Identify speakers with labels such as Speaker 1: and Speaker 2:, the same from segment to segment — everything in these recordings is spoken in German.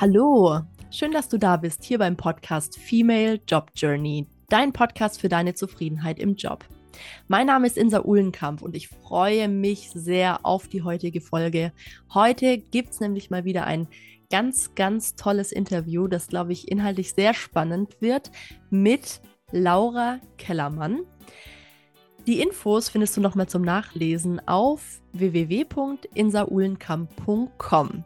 Speaker 1: Hallo, schön, dass du da bist hier beim Podcast Female Job Journey, dein Podcast für deine Zufriedenheit im Job. Mein Name ist Insa Uhlenkamp und ich freue mich sehr auf die heutige Folge. Heute gibt es nämlich mal wieder ein ganz, ganz tolles Interview, das, glaube ich, inhaltlich sehr spannend wird mit Laura Kellermann. Die Infos findest du nochmal zum Nachlesen auf www.insaulenkamp.com.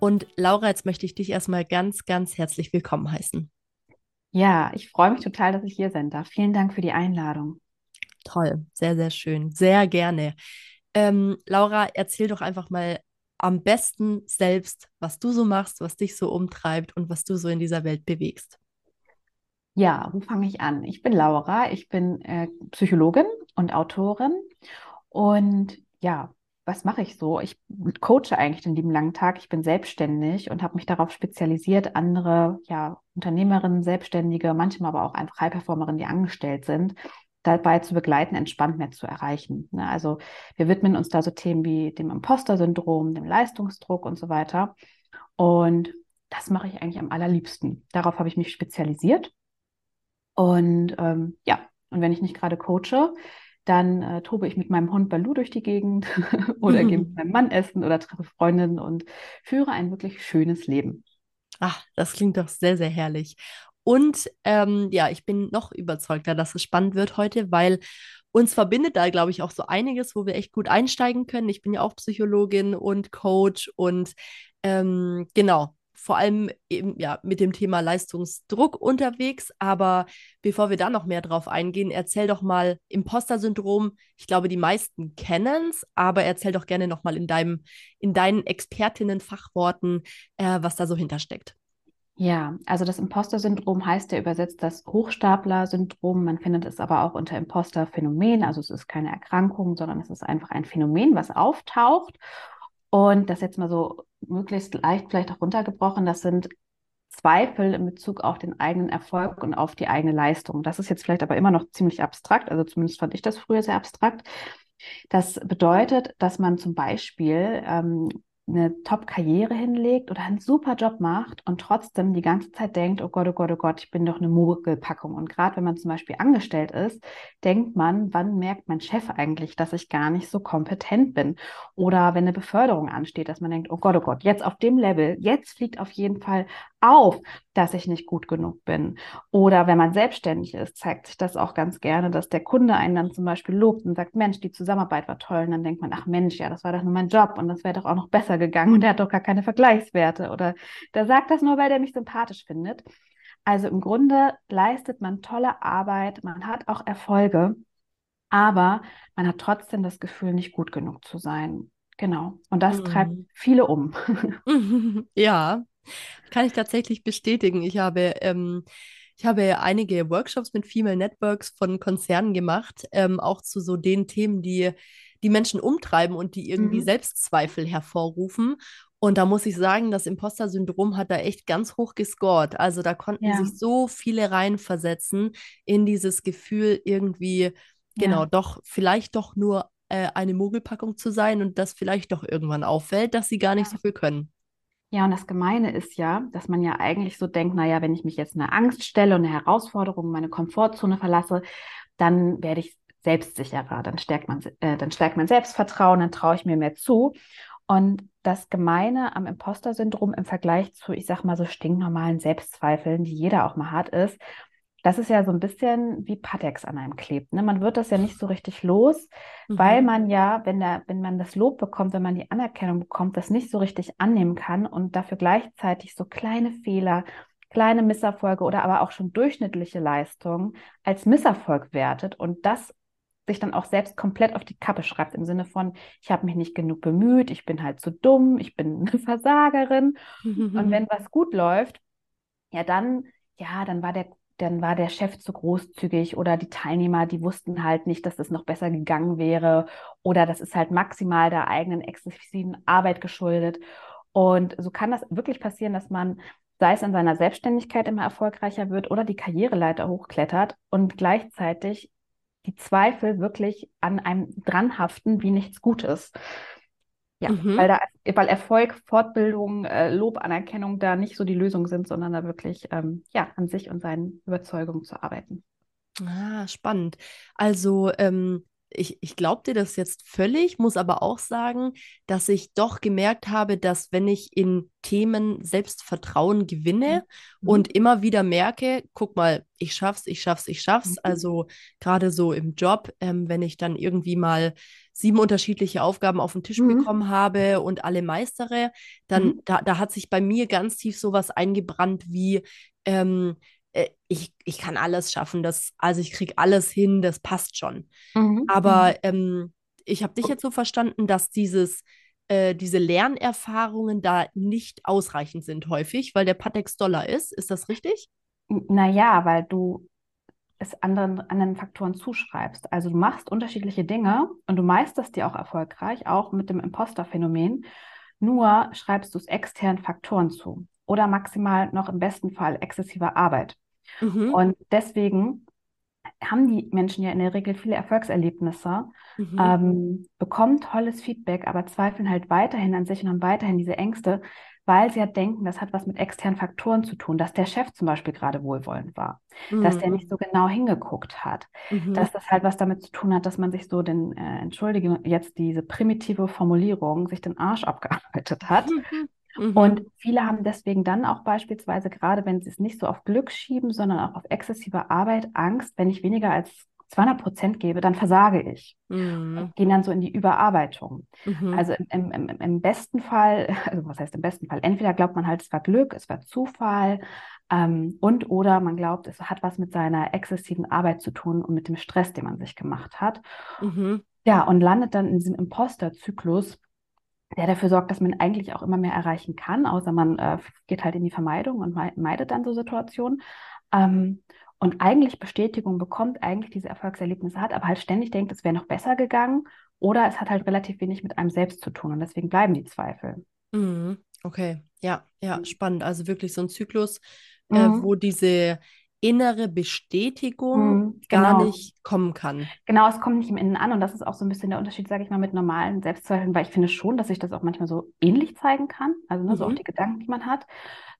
Speaker 1: Und Laura, jetzt möchte ich dich erstmal ganz, ganz herzlich willkommen heißen.
Speaker 2: Ja, ich freue mich total, dass ich hier sein darf. Vielen Dank für die Einladung.
Speaker 1: Toll, sehr, sehr schön, sehr gerne. Ähm, Laura, erzähl doch einfach mal am besten selbst, was du so machst, was dich so umtreibt und was du so in dieser Welt bewegst.
Speaker 2: Ja, wo fange ich an? Ich bin Laura, ich bin äh, Psychologin und Autorin und ja, was mache ich so? Ich coache eigentlich den lieben langen Tag. Ich bin selbstständig und habe mich darauf spezialisiert, andere ja, Unternehmerinnen, Selbstständige, manchmal aber auch einfach High-Performerinnen, die angestellt sind, dabei zu begleiten, entspannt mehr zu erreichen. Ne? Also wir widmen uns da so Themen wie dem Imposter-Syndrom, dem Leistungsdruck und so weiter. Und das mache ich eigentlich am allerliebsten. Darauf habe ich mich spezialisiert. Und ähm, ja, und wenn ich nicht gerade coache, dann äh, tobe ich mit meinem Hund Balu durch die Gegend oder gehe mit meinem Mann essen oder treffe Freundinnen und führe ein wirklich schönes Leben.
Speaker 1: Ach, das klingt doch sehr, sehr herrlich. Und ähm, ja, ich bin noch überzeugter, dass es spannend wird heute, weil uns verbindet da, glaube ich, auch so einiges, wo wir echt gut einsteigen können. Ich bin ja auch Psychologin und Coach und ähm, genau, vor allem eben ja mit dem Thema Leistungsdruck unterwegs. Aber bevor wir da noch mehr drauf eingehen, erzähl doch mal Imposter-Syndrom. Ich glaube, die meisten kennen es, aber erzähl doch gerne noch mal in deinem, in deinen Expertinnen-Fachworten, äh, was da so hintersteckt.
Speaker 2: Ja, also das Imposter-Syndrom heißt ja übersetzt das Hochstapler-Syndrom. Man findet es aber auch unter Imposter-Phänomen. Also es ist keine Erkrankung, sondern es ist einfach ein Phänomen, was auftaucht. Und das jetzt mal so möglichst leicht vielleicht auch runtergebrochen, das sind Zweifel in Bezug auf den eigenen Erfolg und auf die eigene Leistung. Das ist jetzt vielleicht aber immer noch ziemlich abstrakt, also zumindest fand ich das früher sehr abstrakt. Das bedeutet, dass man zum Beispiel ähm, eine Top-Karriere hinlegt oder einen super Job macht und trotzdem die ganze Zeit denkt, oh Gott, oh Gott, oh Gott, ich bin doch eine Mogelpackung. Und gerade wenn man zum Beispiel angestellt ist, denkt man, wann merkt mein Chef eigentlich, dass ich gar nicht so kompetent bin? Oder wenn eine Beförderung ansteht, dass man denkt, oh Gott, oh Gott, jetzt auf dem Level, jetzt fliegt auf jeden Fall auf, dass ich nicht gut genug bin. Oder wenn man selbstständig ist, zeigt sich das auch ganz gerne, dass der Kunde einen dann zum Beispiel lobt und sagt, Mensch, die Zusammenarbeit war toll. Und dann denkt man, ach Mensch, ja, das war doch nur mein Job und das wäre doch auch noch besser gegangen und der hat doch gar keine Vergleichswerte. Oder der sagt das nur, weil der mich sympathisch findet. Also im Grunde leistet man tolle Arbeit, man hat auch Erfolge, aber man hat trotzdem das Gefühl, nicht gut genug zu sein. Genau. Und das mhm. treibt viele um.
Speaker 1: ja, kann ich tatsächlich bestätigen. Ich habe, ähm, ich habe einige Workshops mit Female Networks von Konzernen gemacht, ähm, auch zu so den Themen, die die Menschen umtreiben und die irgendwie mhm. Selbstzweifel hervorrufen. Und da muss ich sagen, das Imposter-Syndrom hat da echt ganz hoch gescored. Also da konnten ja. sich so viele reinversetzen in dieses Gefühl, irgendwie, genau, ja. doch, vielleicht doch nur äh, eine Mogelpackung zu sein und das vielleicht doch irgendwann auffällt, dass sie gar nicht ja. so viel können.
Speaker 2: Ja, und das Gemeine ist ja, dass man ja eigentlich so denkt, naja, wenn ich mich jetzt eine Angst stelle und eine Herausforderung, meine Komfortzone verlasse, dann werde ich selbstsicherer, dann stärkt man, äh, dann stärkt mein Selbstvertrauen, dann traue ich mir mehr zu. Und das Gemeine am Imposter-Syndrom im Vergleich zu, ich sag mal, so stinknormalen Selbstzweifeln, die jeder auch mal hat, ist, das ist ja so ein bisschen wie Patex an einem klebt. Ne? Man wird das ja nicht so richtig los, mhm. weil man ja, wenn, der, wenn man das Lob bekommt, wenn man die Anerkennung bekommt, das nicht so richtig annehmen kann und dafür gleichzeitig so kleine Fehler, kleine Misserfolge oder aber auch schon durchschnittliche Leistungen als Misserfolg wertet und das sich dann auch selbst komplett auf die Kappe schreibt, im Sinne von, ich habe mich nicht genug bemüht, ich bin halt zu dumm, ich bin eine Versagerin. Und wenn was gut läuft, ja, dann, ja, dann war der dann war der Chef zu großzügig oder die Teilnehmer, die wussten halt nicht, dass das noch besser gegangen wäre oder das ist halt maximal der eigenen exzessiven Arbeit geschuldet. Und so kann das wirklich passieren, dass man, sei es in seiner Selbstständigkeit immer erfolgreicher wird oder die Karriereleiter hochklettert und gleichzeitig die Zweifel wirklich an einem dranhaften wie nichts Gutes. Ja, mhm. weil, da, weil Erfolg, Fortbildung, äh, Lob, Anerkennung da nicht so die Lösung sind, sondern da wirklich ähm, ja, an sich und seinen Überzeugungen zu arbeiten.
Speaker 1: Ah, spannend. Also ähm, ich, ich glaube dir das jetzt völlig, muss aber auch sagen, dass ich doch gemerkt habe, dass wenn ich in Themen Selbstvertrauen gewinne mhm. und immer wieder merke, guck mal, ich schaff's, ich schaff's, ich schaff's. Mhm. Also gerade so im Job, ähm, wenn ich dann irgendwie mal sieben unterschiedliche Aufgaben auf den Tisch mhm. bekommen habe und alle meistere, dann mhm. da, da hat sich bei mir ganz tief sowas eingebrannt wie ähm, äh, ich, ich kann alles schaffen, das, also ich kriege alles hin, das passt schon. Mhm. Aber mhm. ähm, ich habe dich jetzt so verstanden, dass dieses, äh, diese Lernerfahrungen da nicht ausreichend sind häufig, weil der Patex Dollar ist. Ist das richtig?
Speaker 2: Naja, weil du es anderen, anderen Faktoren zuschreibst. Also du machst unterschiedliche Dinge und du meisterst die auch erfolgreich, auch mit dem Imposter-Phänomen. Nur schreibst du es externen Faktoren zu oder maximal noch im besten Fall exzessiver Arbeit. Mhm. Und deswegen haben die Menschen ja in der Regel viele Erfolgserlebnisse, mhm. ähm, bekommen tolles Feedback, aber zweifeln halt weiterhin an sich und haben weiterhin diese Ängste, weil sie ja denken, das hat was mit externen Faktoren zu tun, dass der Chef zum Beispiel gerade wohlwollend war, mhm. dass der nicht so genau hingeguckt hat, mhm. dass das halt was damit zu tun hat, dass man sich so den, äh, entschuldige jetzt diese primitive Formulierung, sich den Arsch abgearbeitet hat. Mhm. Und viele haben deswegen dann auch beispielsweise, gerade wenn sie es nicht so auf Glück schieben, sondern auch auf exzessive Arbeit, Angst, wenn ich weniger als 200 Prozent gebe, dann versage ich. Mhm. Gehen dann so in die Überarbeitung. Mhm. Also im, im, im, besten Fall, also was heißt im besten Fall? Entweder glaubt man halt, es war Glück, es war Zufall ähm, und oder man glaubt, es hat was mit seiner exzessiven Arbeit zu tun und mit dem Stress, den man sich gemacht hat. Mhm. Ja, und landet dann in diesem Imposter-Zyklus, der dafür sorgt, dass man eigentlich auch immer mehr erreichen kann, außer man äh, geht halt in die Vermeidung und meidet dann so Situationen. Ähm, und eigentlich Bestätigung bekommt, eigentlich diese Erfolgserlebnisse hat, aber halt ständig denkt, es wäre noch besser gegangen oder es hat halt relativ wenig mit einem selbst zu tun und deswegen bleiben die Zweifel.
Speaker 1: Mhm. Okay, ja, ja, spannend. Also wirklich so ein Zyklus, äh, mhm. äh, wo diese innere Bestätigung mhm, gar genau. nicht kommen kann.
Speaker 2: Genau, es kommt nicht im Innen an und das ist auch so ein bisschen der Unterschied, sage ich mal, mit normalen Selbstzweifeln, weil ich finde schon, dass sich das auch manchmal so ähnlich zeigen kann, also ne, mhm. so auch die Gedanken, die man hat.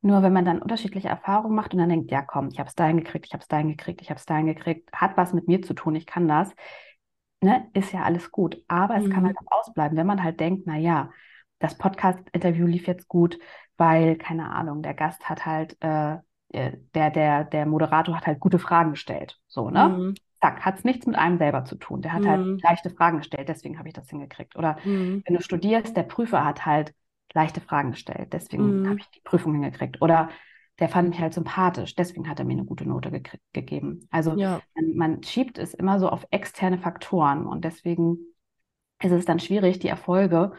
Speaker 2: Nur wenn man dann unterschiedliche Erfahrungen macht und dann denkt, ja komm, ich habe es dahin gekriegt, ich habe es dahin gekriegt, ich habe es dahin gekriegt, hat was mit mir zu tun, ich kann das, ne, ist ja alles gut. Aber mhm. es kann mhm. halt auch ausbleiben, wenn man halt denkt, na ja, das Podcast-Interview lief jetzt gut, weil, keine Ahnung, der Gast hat halt äh, der, der, der Moderator hat halt gute Fragen gestellt. So, ne? Mhm. Zack, hat es nichts mit einem selber zu tun. Der hat halt mhm. halt leichte Fragen gestellt, deswegen habe ich das hingekriegt. Oder mhm. wenn du studierst, der Prüfer hat halt leichte Fragen gestellt, deswegen mhm. habe ich die Prüfung hingekriegt. Oder der fand mich halt sympathisch, deswegen hat er mir eine gute Note ge gegeben. Also ja. man, man schiebt es immer so auf externe Faktoren und deswegen ist es dann schwierig, die Erfolge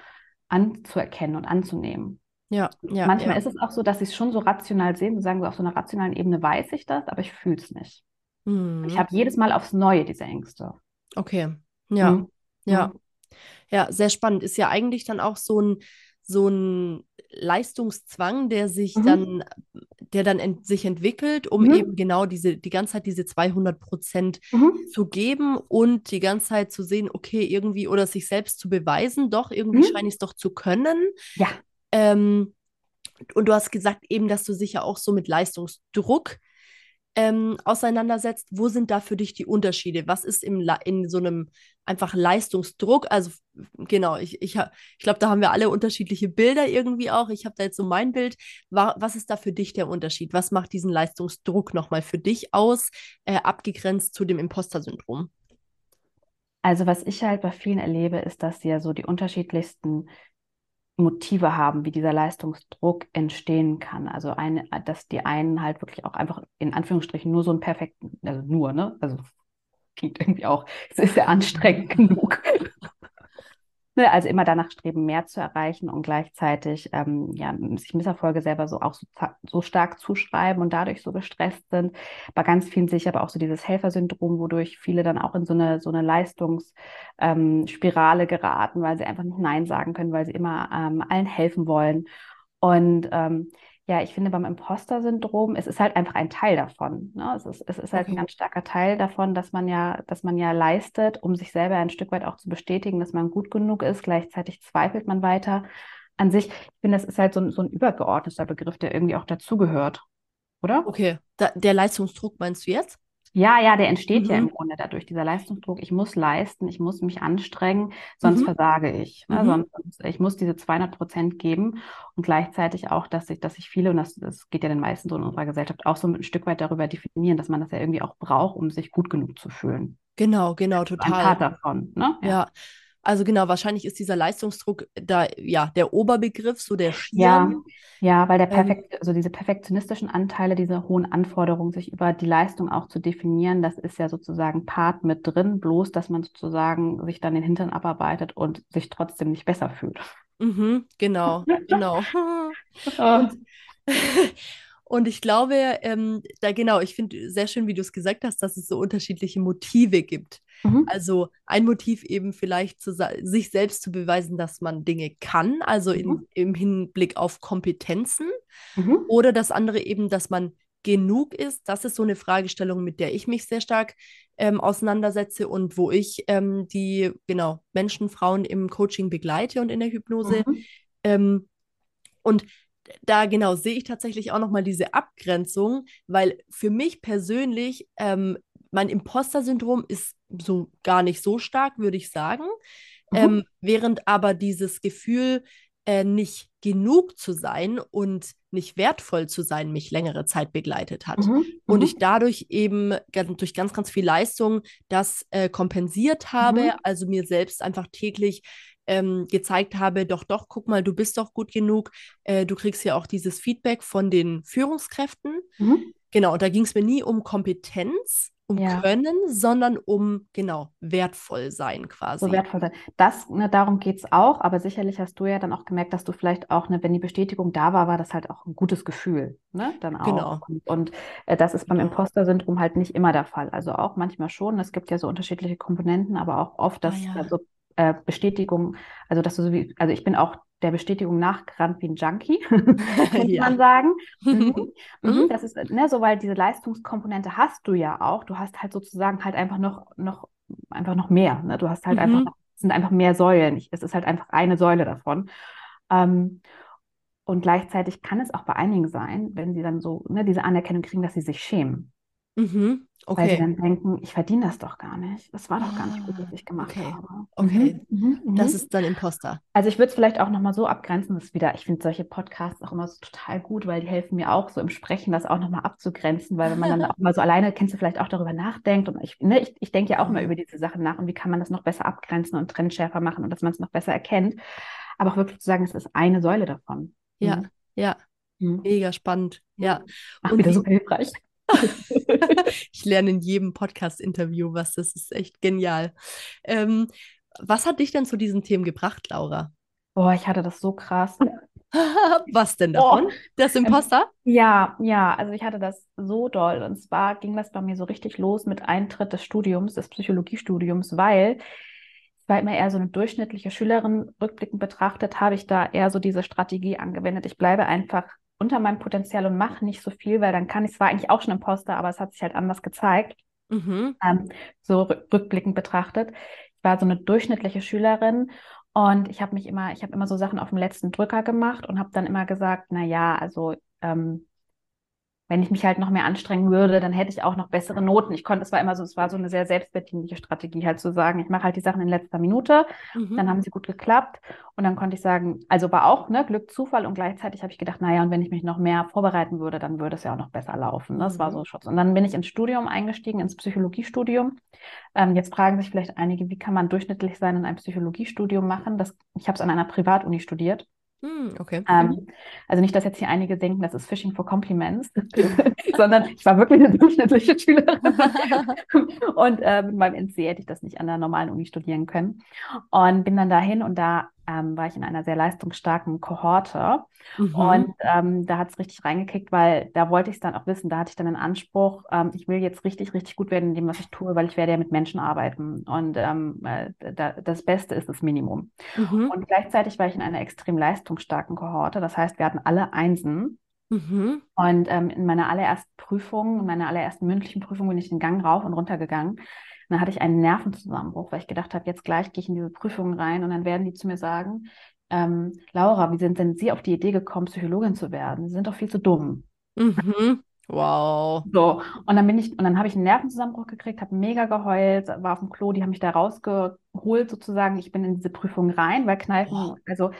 Speaker 2: anzuerkennen und anzunehmen. Ja, ja. Manchmal ja. ist es auch so, dass sie es schon so rational sehen und sagen, so auf so einer rationalen Ebene weiß ich das, aber ich fühle es nicht. Mhm. Ich habe jedes Mal aufs Neue diese Ängste.
Speaker 1: Okay, ja, mhm. ja. Ja, sehr spannend. Ist ja eigentlich dann auch so ein, so ein Leistungszwang, der sich mhm. dann, der dann ent sich entwickelt, um mhm. eben genau diese, die ganze Zeit diese 200 Prozent mhm. zu geben und die ganze Zeit zu sehen, okay, irgendwie oder sich selbst zu beweisen, doch, irgendwie mhm. scheine ich es doch zu können. Ja. Ähm, und du hast gesagt eben, dass du sich ja auch so mit Leistungsdruck ähm, auseinandersetzt. Wo sind da für dich die Unterschiede? Was ist im in so einem einfach Leistungsdruck? Also genau, ich, ich, ich glaube, da haben wir alle unterschiedliche Bilder irgendwie auch. Ich habe da jetzt so mein Bild. Was ist da für dich der Unterschied? Was macht diesen Leistungsdruck nochmal für dich aus, äh, abgegrenzt zu dem Imposter-Syndrom?
Speaker 2: Also was ich halt bei vielen erlebe, ist, dass sie ja so die unterschiedlichsten Motive haben, wie dieser Leistungsdruck entstehen kann. Also eine, dass die einen halt wirklich auch einfach in Anführungsstrichen nur so einen perfekten, also nur, ne? Also klingt irgendwie auch, es ist ja anstrengend genug. Ne, also immer danach streben, mehr zu erreichen und gleichzeitig ähm, ja, sich Misserfolge selber so auch so, so, stark zuschreiben und dadurch so gestresst sind. Bei ganz vielen sehe ich aber auch so dieses Helfersyndrom, wodurch viele dann auch in so eine, so eine Leistungsspirale ähm, geraten, weil sie einfach nicht Nein sagen können, weil sie immer ähm, allen helfen wollen. Und ähm, ja, ich finde beim Imposter-Syndrom, es ist halt einfach ein Teil davon. Ne? Es ist, es ist halt
Speaker 1: Okay.
Speaker 2: ein ganz starker Teil davon, dass man ja, dass man ja leistet, um sich selber ein Stück weit auch zu bestätigen, dass man gut genug ist. Gleichzeitig zweifelt man weiter an sich. Ich finde, das ist halt so, ein- so ein übergeordneter Begriff, der irgendwie auch dazugehört, oder?
Speaker 1: Okay, da, der Leistungsdruck meinst du jetzt?
Speaker 2: Ja, ja, der entsteht ja
Speaker 1: Mhm.
Speaker 2: im Grunde dadurch, dieser Leistungsdruck. Ich muss leisten, ich muss mich anstrengen, sonst
Speaker 1: Mhm.
Speaker 2: versage ich. Ne?
Speaker 1: Mhm.
Speaker 2: Sonst, ich muss diese 200 Prozent geben und gleichzeitig auch, dass ich, dass ich viele, und das, das geht ja den meisten so in unserer Gesellschaft, auch so ein Stück weit darüber definieren, dass man das ja irgendwie auch braucht, um sich gut genug zu fühlen.
Speaker 1: Genau, genau,
Speaker 2: Ein
Speaker 1: total.
Speaker 2: Part davon, ne?
Speaker 1: Ja, also genau, wahrscheinlich ist dieser Leistungsdruck da, ja, der Oberbegriff, so der
Speaker 2: Ja,
Speaker 1: Schirm.
Speaker 2: ja, weil der
Speaker 1: Ähm,
Speaker 2: perfekt, also diese perfektionistischen Anteile, diese hohen Anforderungen, sich über die Leistung auch zu definieren, das ist ja sozusagen Part mit drin, bloß dass man sozusagen sich dann den Hintern abarbeitet und sich trotzdem nicht besser fühlt.
Speaker 1: Mhm, genau, genau. Und, und ich glaube, ähm, da genau, ich finde sehr schön, wie du es gesagt hast, dass es so unterschiedliche Motive gibt.
Speaker 2: Mhm.
Speaker 1: Also ein Motiv eben vielleicht zu, sich selbst zu beweisen, dass man Dinge kann, also in,
Speaker 2: Mhm.
Speaker 1: im Hinblick auf Kompetenzen.
Speaker 2: Mhm.
Speaker 1: Oder das andere eben, dass man genug ist. Das ist so eine Fragestellung, mit der ich mich sehr stark ähm, auseinandersetze und wo ich ähm, die, genau, Menschen, Frauen im Coaching begleite und in der Hypnose.
Speaker 2: Mhm.
Speaker 1: Ähm, und da genau sehe ich tatsächlich auch nochmal diese Abgrenzung, weil für mich persönlich ähm, mein Imposter-Syndrom ist so gar nicht so stark, würde ich sagen.
Speaker 2: Mhm.
Speaker 1: Ähm, während aber dieses Gefühl, äh, nicht genug zu sein und nicht wertvoll zu sein, mich längere Zeit begleitet hat.
Speaker 2: Mhm.
Speaker 1: Und
Speaker 2: Mhm.
Speaker 1: ich dadurch eben durch ganz, ganz viel Leistung das äh, kompensiert habe,
Speaker 2: Mhm.
Speaker 1: also mir selbst einfach täglich ähm, gezeigt habe, doch, doch, guck mal, du bist doch gut genug. Äh, du kriegst ja auch dieses Feedback von den Führungskräften.
Speaker 2: Mhm.
Speaker 1: Genau, da ging es mir nie um Kompetenz, um
Speaker 2: Ja.
Speaker 1: Können, sondern um, genau, wertvoll sein
Speaker 2: so
Speaker 1: quasi.
Speaker 2: wertvoll sein. Das, ne, darum geht es auch, aber sicherlich hast du ja dann auch gemerkt, dass du vielleicht auch, ne, wenn die Bestätigung da war, war das halt auch ein gutes Gefühl, ne, dann auch.
Speaker 1: Genau.
Speaker 2: Und, und äh, das ist beim
Speaker 1: Genau.
Speaker 2: Imposter-Syndrom halt nicht immer der Fall. Also auch manchmal schon. Es gibt ja so unterschiedliche Komponenten, aber auch oft,
Speaker 1: Ah
Speaker 2: dass
Speaker 1: ja.
Speaker 2: äh, so äh, Bestätigung, also dass du so wie, also ich bin auch der Bestätigung nachgerannt wie ein Junkie, könnte
Speaker 1: Ja.
Speaker 2: man sagen. Mhm.
Speaker 1: Mhm.
Speaker 2: Mhm, das ist, ne, so, weil diese Leistungskomponente hast du ja auch. Du hast halt sozusagen halt einfach noch, noch, einfach noch mehr. Ne? Du hast halt einfach
Speaker 1: Mhm.
Speaker 2: noch, es sind einfach mehr Säulen. Ich, es ist halt einfach eine Säule davon. Ähm, und gleichzeitig kann es auch bei einigen sein, wenn sie dann so ne, diese Anerkennung kriegen, dass sie sich schämen.
Speaker 1: Mhm.
Speaker 2: Weil sie
Speaker 1: Okay.
Speaker 2: dann denken, ich verdiene das doch gar nicht. Das war doch gar nicht gut, was
Speaker 1: Ah,
Speaker 2: ich gemacht
Speaker 1: okay.
Speaker 2: habe.
Speaker 1: Okay.
Speaker 2: Mhm, mhm,
Speaker 1: Das
Speaker 2: mhm.
Speaker 1: ist dann Imposter.
Speaker 2: Also ich würde es vielleicht auch nochmal so abgrenzen, das ist wieder, ich finde solche Podcasts auch immer so total gut, weil die helfen mir auch so im Sprechen, das auch nochmal abzugrenzen, weil wenn man dann auch mal so alleine, kennst du vielleicht auch darüber nachdenkt und ich, ne, ich, ich denke ja auch immer
Speaker 1: Mhm.
Speaker 2: über diese Sachen nach und wie kann man das noch besser abgrenzen und trennschärfer machen und dass man es noch besser erkennt, aber auch wirklich zu sagen, es ist eine Säule davon.
Speaker 1: Ja,
Speaker 2: Mhm.
Speaker 1: ja, mega spannend. Ja.
Speaker 2: Ach,
Speaker 1: Und
Speaker 2: wieder
Speaker 1: wie-
Speaker 2: super hilfreich.
Speaker 1: Ich lerne in jedem Podcast-Interview was. Das ist echt genial. Ähm, was hat dich denn zu diesen Themen gebracht, Laura?
Speaker 2: Boah, ich hatte das so krass.
Speaker 1: Was denn
Speaker 2: Oh.
Speaker 1: davon? Das Imposter?
Speaker 2: Ja, ja, also ich hatte das so doll. Und zwar ging das bei mir so richtig los mit Eintritt des Studiums, des Psychologiestudiums, weil ich war immer eher so eine durchschnittliche Schülerin. Rückblickend betrachtet habe ich da eher so diese Strategie angewendet. Ich bleibe einfach unter meinem Potenzial und mache nicht so viel, weil dann kann ich, es war eigentlich auch schon Imposter, aber es hat sich halt anders gezeigt
Speaker 1: Mhm.
Speaker 2: ähm, so rück- rückblickend betrachtet. Ich war so eine durchschnittliche Schülerin und ich habe mich immer, ich habe immer so Sachen auf dem letzten Drücker gemacht und habe dann immer gesagt, na ja, also ähm, wenn ich mich halt noch mehr anstrengen würde, dann hätte ich auch noch bessere Noten. Ich konnte, es war immer so, es war so eine sehr selbstbedienliche Strategie, halt zu sagen, ich mache halt die Sachen in letzter Minute,
Speaker 1: Mhm.
Speaker 2: dann haben sie gut geklappt und dann konnte ich sagen, also war auch ne, Glück, Zufall und gleichzeitig habe ich gedacht, naja, und wenn ich mich noch mehr vorbereiten würde, dann würde es ja auch noch besser laufen. Ne? Das war
Speaker 1: Mhm.
Speaker 2: so Schutz. Und dann bin ich ins Studium eingestiegen, ins Psychologiestudium. Ähm, jetzt fragen sich vielleicht einige, wie kann man durchschnittlich sein und ein Psychologiestudium machen? Das, ich habe es an einer Privatuni studiert.
Speaker 1: Hm, okay.
Speaker 2: Ähm, also nicht, dass jetzt hier einige denken, das ist Fishing for Compliments, sondern ich war wirklich eine durchschnittliche Schülerin. Und äh, mit meinem NC hätte ich das nicht an der normalen Uni studieren können. Und bin dann dahin und da ähm, war ich in einer sehr leistungsstarken Kohorte.
Speaker 1: Mhm.
Speaker 2: Und ähm, da hat es richtig reingekickt, weil da wollte ich es dann auch wissen. Da hatte ich dann den Anspruch, ähm, ich will jetzt richtig, richtig gut werden in dem, was ich tue, weil ich werde ja mit Menschen arbeiten. Und ähm, äh, da, das Beste ist das Minimum.
Speaker 1: Mhm.
Speaker 2: Und gleichzeitig war ich in einer extrem leistungsstarken Kohorte. Das heißt, wir hatten alle Einsen.
Speaker 1: Mhm.
Speaker 2: Und ähm, in meiner allerersten Prüfung, in meiner allerersten mündlichen Prüfung bin ich den Gang rauf und runter gegangen. Und dann hatte ich einen Nervenzusammenbruch, weil ich gedacht habe, jetzt gleich gehe ich in diese Prüfung rein und dann werden die zu mir sagen, ähm, Laura, wie sind denn Sie auf die Idee gekommen, Psychologin zu werden? Sie sind doch viel zu dumm.
Speaker 1: Mhm. Wow.
Speaker 2: So, und dann bin ich, und dann habe ich einen Nervenzusammenbruch gekriegt, habe mega geheult, war auf dem Klo, die haben mich da rausgeholt sozusagen. Ich bin in diese Prüfung rein, weil Kneifen, also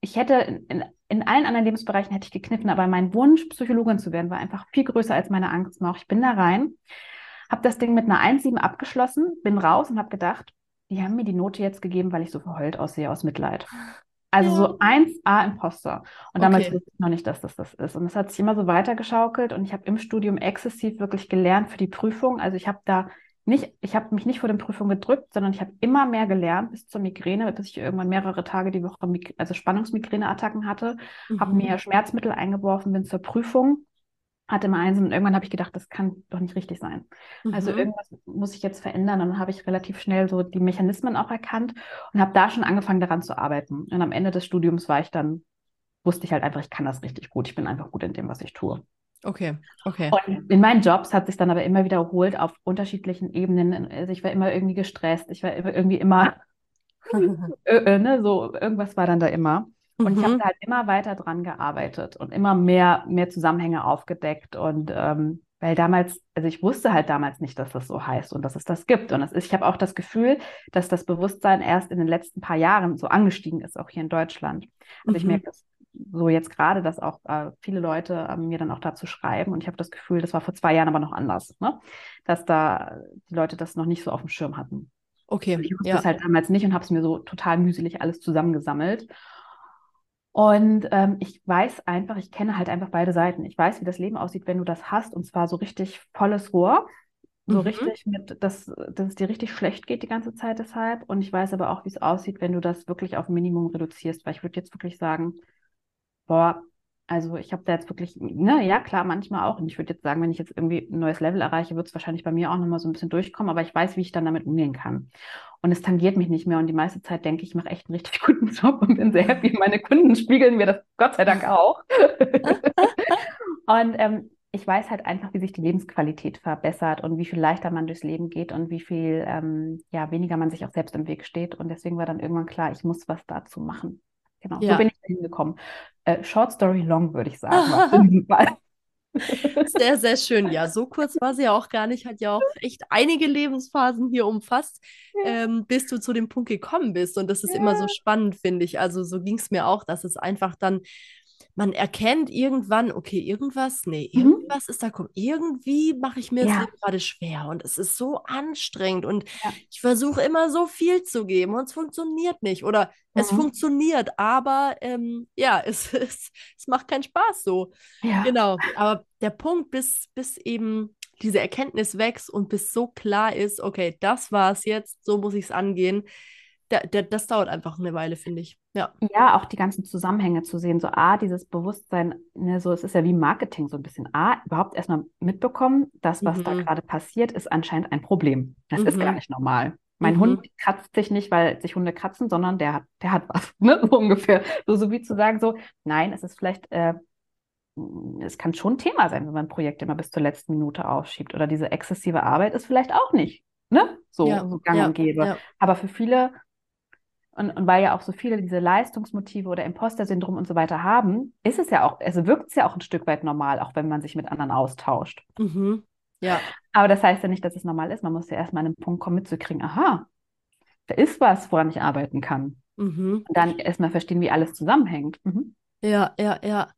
Speaker 2: ich hätte in, in allen anderen Lebensbereichen hätte ich gekniffen, aber mein Wunsch, Psychologin zu werden, war einfach viel größer als meine Angst noch. Ich bin da rein, habe das Ding mit einer 1,7 abgeschlossen, bin raus und habe gedacht, die haben mir die Note jetzt gegeben, weil ich so verheult aussehe aus Mitleid. Also
Speaker 1: Ja.
Speaker 2: so 1A Imposter. Und damals
Speaker 1: Okay.
Speaker 2: wusste ich noch nicht, dass das das ist. Und es hat sich immer so weitergeschaukelt und ich habe im Studium exzessiv wirklich gelernt für die Prüfung. Also ich habe da nicht, ich habe mich nicht vor den Prüfungen gedrückt, sondern ich habe immer mehr gelernt bis zur Migräne, bis ich irgendwann mehrere Tage die Woche, also Spannungsmigräneattacken hatte, habe
Speaker 1: Mhm.
Speaker 2: mir Schmerzmittel eingeworfen, bin zur Prüfung, hatte mal eins und irgendwann habe ich gedacht, das kann doch nicht richtig sein. Also
Speaker 1: Mhm.
Speaker 2: irgendwas muss ich jetzt verändern. Und dann habe ich relativ schnell so die Mechanismen auch erkannt und habe da schon angefangen daran zu arbeiten. Und am Ende des Studiums war ich dann, wusste ich halt einfach, ich kann das richtig gut. Ich bin einfach gut in dem, was ich tue.
Speaker 1: Okay, okay.
Speaker 2: Und in meinen Jobs hat sich dann aber immer wiederholt auf unterschiedlichen Ebenen. Also ich war immer irgendwie gestresst, ich war irgendwie immer, äh, äh, ne, so irgendwas war dann da immer. Und ich habe
Speaker 1: Mhm.
Speaker 2: da halt immer weiter dran gearbeitet und immer mehr, mehr Zusammenhänge aufgedeckt. Und ähm, weil damals, also ich wusste halt damals nicht, dass das so heißt und dass es das gibt. Und das ist, ich habe auch das Gefühl, dass das Bewusstsein erst in den letzten paar Jahren so angestiegen ist, auch hier in Deutschland. Also ich
Speaker 1: Mhm.
Speaker 2: merke das so jetzt gerade, dass auch äh, viele Leute äh, mir dann auch dazu schreiben. Und ich habe das Gefühl, das war vor zwei Jahren aber noch anders, ne? Dass da die Leute das noch nicht so auf dem Schirm hatten.
Speaker 1: Okay,
Speaker 2: Ich wusste
Speaker 1: ja.
Speaker 2: es halt damals nicht und habe es mir so total mühselig alles zusammengesammelt. Und ähm, ich weiß einfach, ich kenne halt einfach beide Seiten. Ich weiß, wie das Leben aussieht, wenn du das hast, und zwar so richtig volles Rohr. So
Speaker 1: Mhm.
Speaker 2: richtig mit, dass, dass es dir richtig schlecht geht die ganze Zeit deshalb. Und ich weiß aber auch, wie es aussieht, wenn du das wirklich auf Minimum reduzierst, weil ich würde jetzt wirklich sagen, boah, also ich habe da jetzt wirklich, ne, ja klar, manchmal auch. Und ich würde jetzt sagen, wenn ich jetzt irgendwie ein neues Level erreiche, wird es wahrscheinlich bei mir auch nochmal so ein bisschen durchkommen, aber ich weiß, wie ich dann damit umgehen kann. Und es tangiert mich nicht mehr. Und die meiste Zeit denke ich, ich mache echt einen richtig guten Job und bin sehr happy. Meine Kunden spiegeln mir das Gott sei Dank auch. Und ähm, ich weiß halt einfach, wie sich die Lebensqualität verbessert und wie viel leichter man durchs Leben geht und wie viel ähm, ja, weniger man sich auch selbst im Weg steht. Und deswegen war dann irgendwann klar, ich muss was dazu machen. Genau, so
Speaker 1: Ja.
Speaker 2: bin ich da hingekommen. Äh, short story long, würde ich sagen. war es in diesem Fall.
Speaker 1: Sehr, sehr schön. Ja, so kurz war sie ja auch gar nicht. Hat ja auch echt einige Lebensphasen hier umfasst, ähm, bis du zu dem Punkt gekommen bist. Und das ist immer so spannend, finde ich. Also so ging es mir auch, dass es einfach dann, man erkennt irgendwann, okay, irgendwas, nee,
Speaker 2: Mhm.
Speaker 1: irgendwas ist da, komm, irgendwie mache ich mir
Speaker 2: Ja.
Speaker 1: Gerade schwer und es ist so anstrengend und
Speaker 2: Ja.
Speaker 1: ich versuche immer so viel zu geben und es funktioniert nicht oder es
Speaker 2: Mhm.
Speaker 1: funktioniert, aber ähm, ja, es, es, es macht keinen Spaß so.
Speaker 2: Ja.
Speaker 1: Genau, aber der Punkt, bis, bis eben diese Erkenntnis wächst und bis so klar ist, okay, das war es jetzt, so muss ich es angehen, da, da, das dauert einfach eine Weile, finde ich. Ja.
Speaker 2: Ja, auch die ganzen Zusammenhänge zu sehen. So A, dieses Bewusstsein, ne, so es ist ja wie Marketing so ein bisschen. A, überhaupt erstmal mitbekommen, das, was da
Speaker 1: Mhm.
Speaker 2: gerade passiert, ist anscheinend ein Problem. Das ist gar
Speaker 1: Mhm.
Speaker 2: nicht normal. Mein
Speaker 1: Mhm.
Speaker 2: Hund kratzt sich nicht, weil sich Hunde kratzen, sondern der hat, der hat was, ne? So ungefähr. So, so wie zu sagen, so, nein, es ist vielleicht, äh, es kann schon ein Thema sein, wenn man Projekte immer bis zur letzten Minute aufschiebt. Oder diese exzessive Arbeit ist vielleicht auch nicht, ne? So,
Speaker 1: Ja,
Speaker 2: so gang
Speaker 1: ja,
Speaker 2: und gäbe.
Speaker 1: ja.
Speaker 2: Aber für viele, und, und weil ja auch so viele diese Leistungsmotive oder Imposter-Syndrom und so weiter haben, ist es ja auch, also wirkt es ja auch ein Stück weit normal, auch wenn man sich mit anderen austauscht.
Speaker 1: Mhm. Ja.
Speaker 2: Aber das heißt ja nicht, dass es normal ist. Man muss ja erstmal an den Punkt kommen, mitzukriegen, aha, da ist was, woran ich arbeiten kann.
Speaker 1: Mhm.
Speaker 2: Und dann erstmal verstehen, wie alles zusammenhängt. Mhm.
Speaker 1: Ja, ja, ja.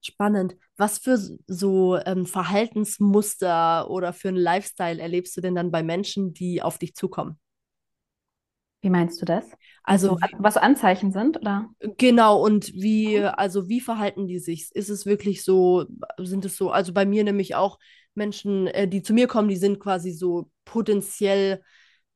Speaker 1: Spannend. Was für so ähm, Verhaltensmuster oder für einen Lifestyle erlebst du denn dann bei Menschen, die auf dich zukommen?
Speaker 2: Wie meinst du das?
Speaker 1: Also
Speaker 2: So, was Anzeichen sind, oder?
Speaker 1: Genau, und wie, also wie verhalten die sich? Ist es wirklich so, sind es so, also bei mir nämlich auch Menschen, äh, die zu mir kommen, die sind quasi so potenziell,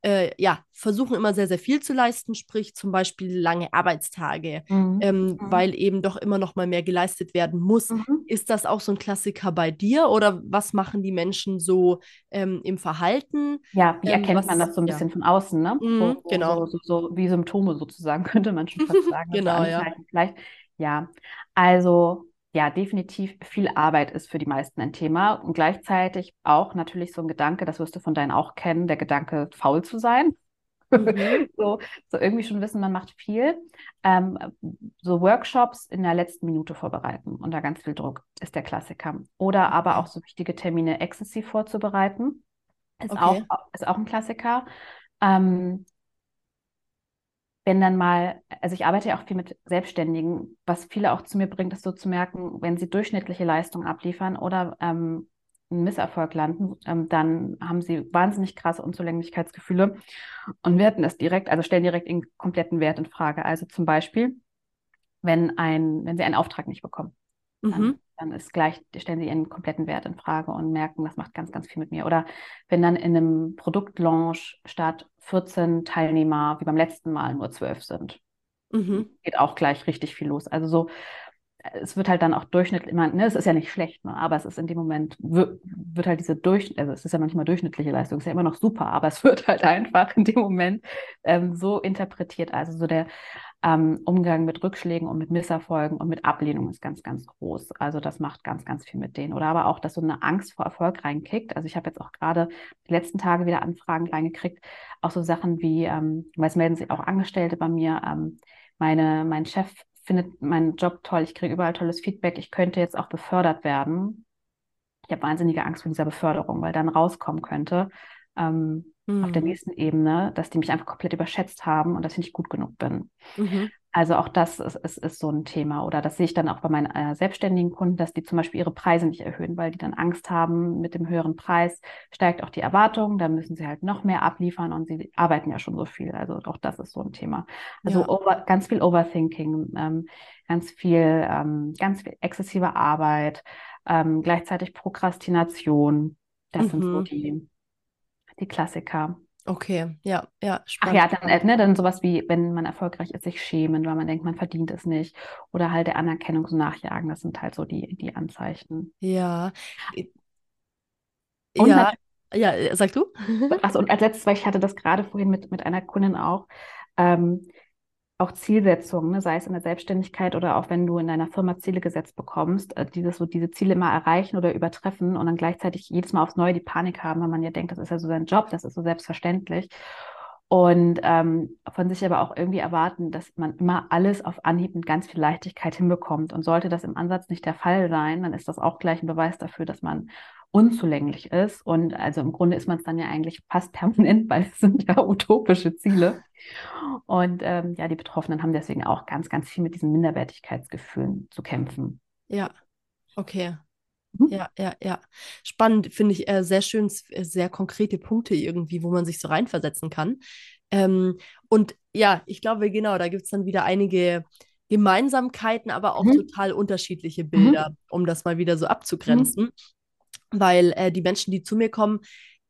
Speaker 1: äh, ja, versuchen immer sehr, sehr viel zu leisten, sprich zum Beispiel lange Arbeitstage,
Speaker 2: Mhm.
Speaker 1: ähm,
Speaker 2: Mhm.
Speaker 1: weil eben doch immer noch mal mehr geleistet werden muss.
Speaker 2: Mhm.
Speaker 1: Ist das auch so ein Klassiker bei dir oder was machen die Menschen so ähm, im Verhalten?
Speaker 2: Ja, wie
Speaker 1: Ähm,
Speaker 2: erkennt man
Speaker 1: was-
Speaker 2: das so ein
Speaker 1: ja.
Speaker 2: bisschen von außen, ne?
Speaker 1: Mhm,
Speaker 2: so, so,
Speaker 1: genau.
Speaker 2: so, so, wie Symptome sozusagen, könnte man schon fast sagen.
Speaker 1: Genau, ja.
Speaker 2: Vielleicht. Ja, also ja, definitiv viel Arbeit ist für die meisten ein Thema und gleichzeitig auch natürlich so ein Gedanke, das wirst du von deinen auch kennen, der Gedanke, faul zu sein. Mhm. so, so irgendwie schon wissen, man macht viel. Ähm, so Workshops in der letzten Minute vorbereiten unter ganz viel Druck ist der Klassiker. Oder aber auch so wichtige Termine exzessiv vorzubereiten ist, okay. auch, ist auch ein Klassiker. Ähm, wenn dann mal, also ich arbeite ja auch viel mit Selbstständigen, was viele auch zu mir bringt, ist so zu merken, wenn sie durchschnittliche Leistungen abliefern oder ähm, einen Misserfolg landen, ähm, dann haben sie wahnsinnig krasse Unzulänglichkeitsgefühle und werten es direkt, also stellen direkt den kompletten Wert in Frage. Also zum Beispiel, wenn ein, wenn sie einen Auftrag nicht bekommen. Mhm dann ist gleich, stellen sie ihren kompletten Wert in Frage und merken, das macht ganz, ganz viel mit mir. Oder wenn dann in einem Produktlaunch statt 14 Teilnehmer wie beim letzten Mal nur 12 sind, mhm. geht auch gleich richtig viel los. Also so, es wird halt dann auch durchschnittlich, immer, ne, es ist ja nicht schlecht, ne, aber es ist in dem Moment, wird, wird halt diese durch, also es ist ja manchmal durchschnittliche Leistung, ist ja immer noch super, aber es wird halt einfach in dem Moment ähm, so interpretiert. Also so der ähm, Umgang mit Rückschlägen und mit Misserfolgen und mit Ablehnung ist ganz, ganz groß. Also das macht ganz, ganz viel mit denen. Oder aber auch, dass so eine Angst vor Erfolg reinkickt. Also ich habe jetzt auch gerade die letzten Tage wieder Anfragen reingekriegt, auch so Sachen wie, ähm, weil es melden sich auch Angestellte bei mir, ähm, meine, mein Chef findet meinen Job toll, ich kriege überall tolles Feedback, ich könnte jetzt auch befördert werden. Ich habe wahnsinnige Angst vor dieser Beförderung, weil dann rauskommen könnte, ähm, mhm. auf der mhm. nächsten Ebene, dass die mich einfach komplett überschätzt haben und dass ich nicht gut genug bin. Mhm. Also auch das ist, ist, ist so ein Thema. Oder das sehe ich dann auch bei meinen äh, selbstständigen Kunden, dass die zum Beispiel ihre Preise nicht erhöhen, weil die dann Angst haben, mit dem höheren Preis steigt auch die Erwartung, dann müssen sie halt noch mehr abliefern und sie arbeiten ja schon so viel. Also auch das ist so ein Thema. Also ja. over, ganz viel Overthinking, ähm, ganz viel, ähm, ganz viel exzessive Arbeit, ähm, gleichzeitig Prokrastination. Das mhm. sind so mhm. die, die Klassiker.
Speaker 1: Okay, ja, ja,
Speaker 2: spannend. Ach ja, dann, äh, ne, dann sowas wie, wenn man erfolgreich ist, sich schämen, weil man denkt, man verdient es nicht. Oder halt der Anerkennung so nachjagen. Das sind halt so die, die Anzeichen.
Speaker 1: Ja. Und ja, ja, sag du.
Speaker 2: Achso, und als letztes, weil ich hatte das gerade vorhin mit, mit einer Kundin auch, ähm, auch Zielsetzungen, ne, sei es in der Selbstständigkeit oder auch wenn du in deiner Firma Ziele gesetzt bekommst, äh, dieses so diese Ziele immer erreichen oder übertreffen und dann gleichzeitig jedes Mal aufs Neue die Panik haben, weil man ja denkt, das ist ja so sein Job, das ist so selbstverständlich. Und ähm, von sich aber auch irgendwie erwarten, dass man immer alles auf Anhieb mit ganz viel Leichtigkeit hinbekommt. Und sollte das im Ansatz nicht der Fall sein, dann ist das auch gleich ein Beweis dafür, dass man unzulänglich ist. Und also im Grunde ist man es dann ja eigentlich fast permanent, weil es sind ja utopische Ziele. Und ähm, ja, die Betroffenen haben deswegen auch ganz, ganz viel mit diesen Minderwertigkeitsgefühlen zu kämpfen.
Speaker 1: Ja, okay. Mhm. Ja, ja, ja. Spannend, finde ich äh, sehr schön, äh, sehr konkrete Punkte irgendwie, wo man sich so reinversetzen kann. Ähm, und ja, ich glaube, genau, da gibt es dann wieder einige Gemeinsamkeiten, aber auch mhm. total unterschiedliche Bilder, mhm. um das mal wieder so abzugrenzen. Weil äh, die Menschen, die zu mir kommen,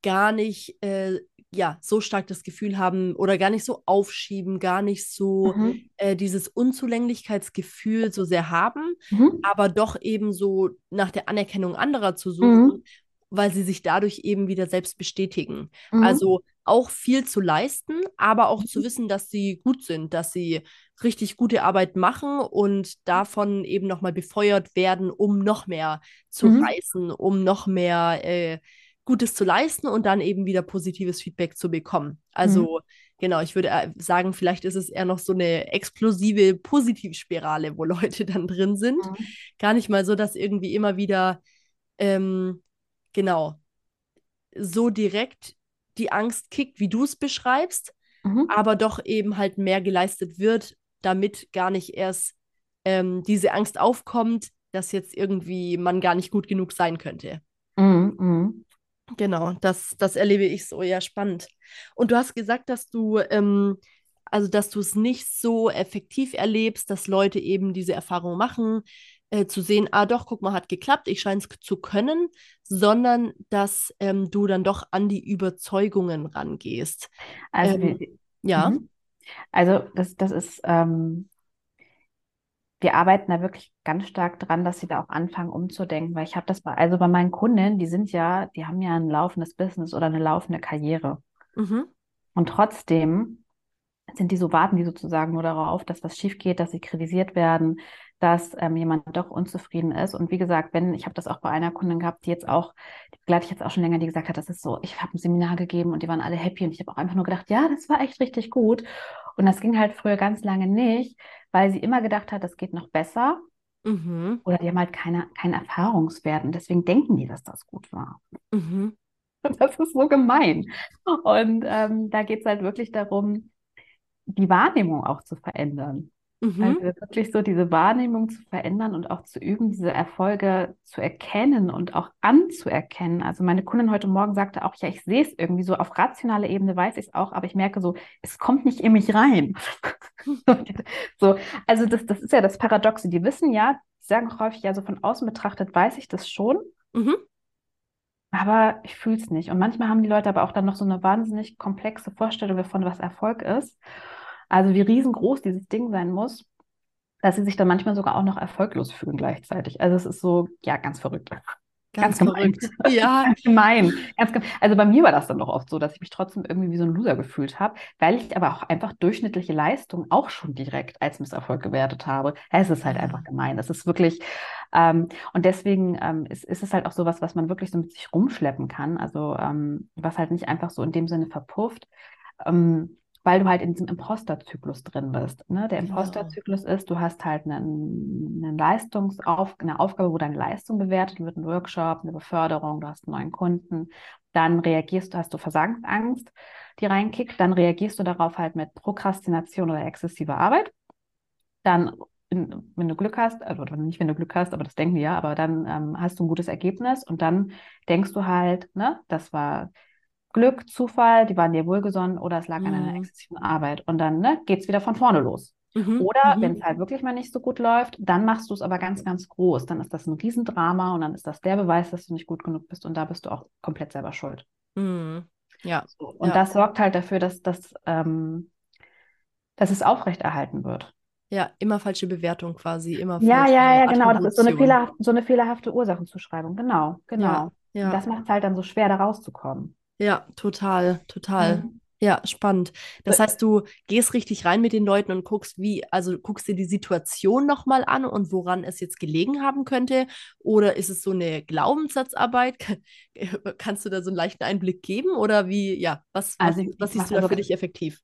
Speaker 1: gar nicht äh, ja, so stark das Gefühl haben oder gar nicht so aufschieben, gar nicht so mhm. äh, dieses Unzulänglichkeitsgefühl so sehr haben, mhm. aber doch eben so nach der Anerkennung anderer zu suchen, mhm. Weil sie sich dadurch eben wieder selbst bestätigen. Mhm. Also auch viel zu leisten, aber auch zu mhm. wissen, dass sie gut sind, dass sie richtig gute Arbeit machen und davon eben nochmal befeuert werden, um noch mehr zu mhm. reißen, um noch mehr äh, Gutes zu leisten und dann eben wieder positives Feedback zu bekommen. Also mhm. genau, ich würde äh, sagen, vielleicht ist es eher noch so eine explosive Positivspirale, wo Leute dann drin sind. Mhm. Gar nicht mal so, dass irgendwie immer wieder, ähm, genau, so direkt die Angst kickt, wie du es beschreibst, mhm. aber doch eben halt mehr geleistet wird, damit gar nicht erst ähm, diese Angst aufkommt, dass jetzt irgendwie man gar nicht gut genug sein könnte. Mhm, mhm. Genau, das, das erlebe ich so, ja, spannend. Und du hast gesagt, dass du, ähm, also dass du es nicht so effektiv erlebst, dass Leute eben diese Erfahrung machen, äh, zu sehen, ah doch, guck mal, hat geklappt, ich scheine es zu können, sondern dass ähm, du dann doch an die Überzeugungen rangehst.
Speaker 2: Also, ähm, ja. Mhm. Also das, das ist, ähm, wir arbeiten da wirklich ganz stark dran, dass sie da auch anfangen umzudenken, weil ich habe das bei, also bei meinen Kunden, die sind ja, die haben ja ein laufendes Business oder eine laufende Karriere. Mhm. Und trotzdem sind die so, warten die sozusagen nur darauf, dass was schief geht, dass sie kritisiert werden, dass ähm, jemand doch unzufrieden ist. Und wie gesagt, wenn, ich habe das auch bei einer Kundin gehabt, die jetzt auch, die begleite ich jetzt auch schon länger, die gesagt hat, das ist so, ich habe ein Seminar gegeben und die waren alle happy und ich habe auch einfach nur gedacht, ja, das war echt richtig gut. Und das ging halt früher ganz lange nicht, weil sie immer gedacht hat, das geht noch besser.
Speaker 1: Mhm.
Speaker 2: Oder die haben halt keine, keinen Erfahrungswert und deswegen denken die, dass das gut war.
Speaker 1: Mhm.
Speaker 2: Das ist so gemein. Und ähm, da geht es halt wirklich darum, die Wahrnehmung auch zu verändern.
Speaker 1: Mhm.
Speaker 2: Also wirklich so diese Wahrnehmung zu verändern und auch zu üben, diese Erfolge zu erkennen und auch anzuerkennen. Also meine Kundin heute Morgen sagte auch, ja, ich sehe es irgendwie so auf rationaler Ebene, weiß ich es auch, aber ich merke so, es kommt nicht in mich rein. so, also das, das ist ja das Paradoxe. Die wissen ja, die sagen auch häufig, ja, so von außen betrachtet weiß ich das schon,
Speaker 1: Mhm.
Speaker 2: aber ich fühle es nicht. Und manchmal haben die Leute aber auch dann noch so eine wahnsinnig komplexe Vorstellung davon, was Erfolg ist. Also wie riesengroß dieses Ding sein muss, dass sie sich dann manchmal sogar auch noch erfolglos fühlen gleichzeitig. Also es ist so, ja, ganz verrückt.
Speaker 1: Ganz,
Speaker 2: Ganz gemein.
Speaker 1: verrückt. Ja.
Speaker 2: Ganz gemein. Ganz gem also bei mir war das dann doch oft so, dass ich mich trotzdem irgendwie wie so ein Loser gefühlt habe, weil ich aber auch einfach durchschnittliche Leistung auch schon direkt als Misserfolg gewertet habe. Es ist halt einfach gemein. Es ist wirklich, ähm, und deswegen ähm, ist, ist es halt auch sowas, was man wirklich so mit sich rumschleppen kann. Also um, was halt nicht einfach so in dem Sinne verpufft. Ähm, weil du halt in diesem Imposterzyklus drin bist. Ne? Der
Speaker 1: Genau.
Speaker 2: Imposterzyklus ist, du hast halt einen, eine Leistungsauf eine Aufgabe, wo deine Leistung bewertet wird, ein Workshop, eine Beförderung, du hast einen neuen Kunden, dann reagierst du, hast du Versagensangst, die reinkickt, dann reagierst du darauf halt mit Prokrastination oder exzessiver Arbeit. Dann, wenn du Glück hast, also nicht wenn du Glück hast, aber das denken wir ja, aber dann ähm, hast du ein gutes Ergebnis und dann denkst du halt, ne, das war Glück, Zufall, die waren dir wohlgesonnen oder es lag an einer
Speaker 1: Mhm.
Speaker 2: exzessiven Arbeit. Und dann ne, geht es wieder von vorne los.
Speaker 1: Mhm.
Speaker 2: Oder
Speaker 1: Mhm.
Speaker 2: wenn es halt wirklich mal nicht so gut läuft, dann machst du es aber ganz, ganz groß. Dann ist das ein Riesendrama und dann ist das der Beweis, dass du nicht gut genug bist und da bist du auch komplett selber schuld.
Speaker 1: Mhm. Ja.
Speaker 2: So. Und
Speaker 1: Ja.
Speaker 2: das sorgt halt dafür, dass, dass, ähm, dass es aufrechterhalten wird.
Speaker 1: Ja, immer falsche Bewertung quasi, immer
Speaker 2: Ja, ja, ja, genau. Das ist so eine,
Speaker 1: Attribution.
Speaker 2: fehlerhaft, so eine fehlerhafte Ursachenzuschreibung. Genau, genau.
Speaker 1: Ja,
Speaker 2: Und
Speaker 1: ja,
Speaker 2: das macht es halt dann so schwer, da rauszukommen.
Speaker 1: Ja, total, total.
Speaker 2: Mhm.
Speaker 1: Ja, spannend. Das heißt, du gehst richtig rein mit den Leuten und guckst, wie, also guckst dir die Situation nochmal an und woran es jetzt gelegen haben könnte. Oder ist es so eine Glaubenssatzarbeit? Kannst du da so einen leichten Einblick geben? Oder wie, ja, was, was,
Speaker 2: Also
Speaker 1: was
Speaker 2: ich
Speaker 1: siehst du da für dich effektiv?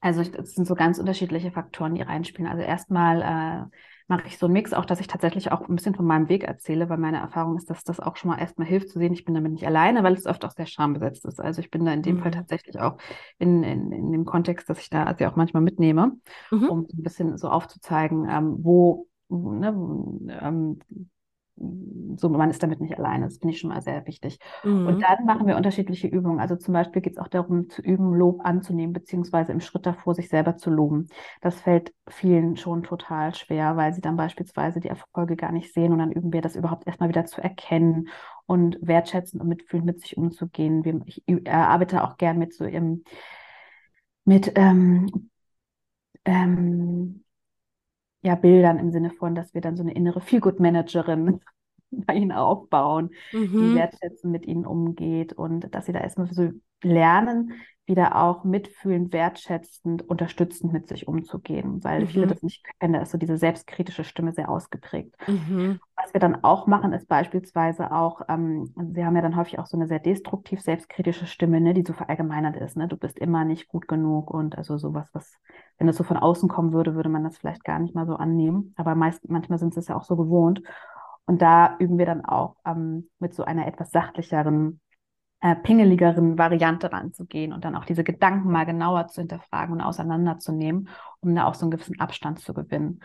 Speaker 2: Also es sind so ganz unterschiedliche Faktoren, die reinspielen. Also erstmal äh, mache ich so einen Mix, auch dass ich tatsächlich auch ein bisschen von meinem Weg erzähle, weil meine Erfahrung ist, dass das auch schon mal erstmal hilft zu sehen, ich bin damit nicht alleine, weil es oft auch sehr schambesetzt ist. Also ich bin da in dem Fall
Speaker 1: Mhm.
Speaker 2: tatsächlich auch in, in, in dem Kontext, dass ich da also auch manchmal mitnehme,
Speaker 1: Mhm.
Speaker 2: um ein bisschen so aufzuzeigen, ähm, wo, ne, ähm, so man ist damit nicht alleine. Das finde ich schon mal sehr wichtig. Und
Speaker 1: Mhm.
Speaker 2: dann machen wir unterschiedliche Übungen. Also zum Beispiel geht es auch darum, zu üben, Lob anzunehmen, beziehungsweise im Schritt davor sich selber zu loben. Das fällt vielen schon total schwer, weil sie dann beispielsweise die Erfolge gar nicht sehen. Und dann üben wir das überhaupt erstmal wieder zu erkennen und wertschätzen und mitfühlend mit sich umzugehen. Wir- Ich arbeite auch gern mit so im, mit ähm, ähm, ja, Bildern im Sinne von, dass wir dann so eine innere Feelgood-Managerin bei ihnen aufbauen, die
Speaker 1: Mhm.
Speaker 2: wertschätzend mit ihnen umgeht und dass sie da erstmal so lernen, wieder auch mitfühlend, wertschätzend, unterstützend mit sich umzugehen, weil viele
Speaker 1: Mhm.
Speaker 2: das nicht kennen, da ist so diese selbstkritische Stimme sehr ausgeprägt.
Speaker 1: Mhm.
Speaker 2: Was wir dann auch machen, ist beispielsweise auch, ähm, wir haben ja dann häufig auch so eine sehr destruktiv selbstkritische Stimme, ne, die so verallgemeinert ist, ne, du bist immer nicht gut genug und also sowas, was, wenn das so von außen kommen würde, würde man das vielleicht gar nicht mal so annehmen, aber meist, manchmal sind sie es ja auch so gewohnt. Und da üben wir dann auch ähm, mit so einer etwas sachlicheren, äh, pingeligeren Variante ranzugehen und dann auch diese Gedanken mal genauer zu hinterfragen und auseinanderzunehmen, um da auch so einen gewissen Abstand zu gewinnen.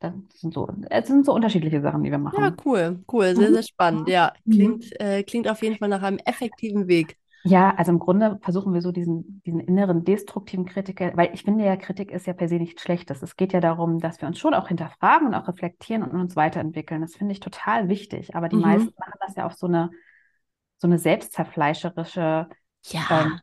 Speaker 2: Das sind so, es sind so unterschiedliche Sachen, die wir
Speaker 1: Ja,
Speaker 2: machen.
Speaker 1: cool, cool, sehr,
Speaker 2: Mhm.
Speaker 1: sehr spannend. Ja,
Speaker 2: Mhm.
Speaker 1: klingt, äh, klingt auf jeden Fall nach einem effektiven Weg.
Speaker 2: Ja, also im Grunde versuchen wir so diesen, diesen inneren destruktiven Kritiker, weil ich finde ja, Kritik ist ja per se nichts Schlechtes. Es geht ja darum, dass wir uns schon auch hinterfragen und auch reflektieren und uns weiterentwickeln. Das finde ich total wichtig. Aber die
Speaker 1: Mhm.
Speaker 2: meisten machen das ja auf so eine, so eine selbstzerfleischerische,
Speaker 1: Ja.
Speaker 2: ähm,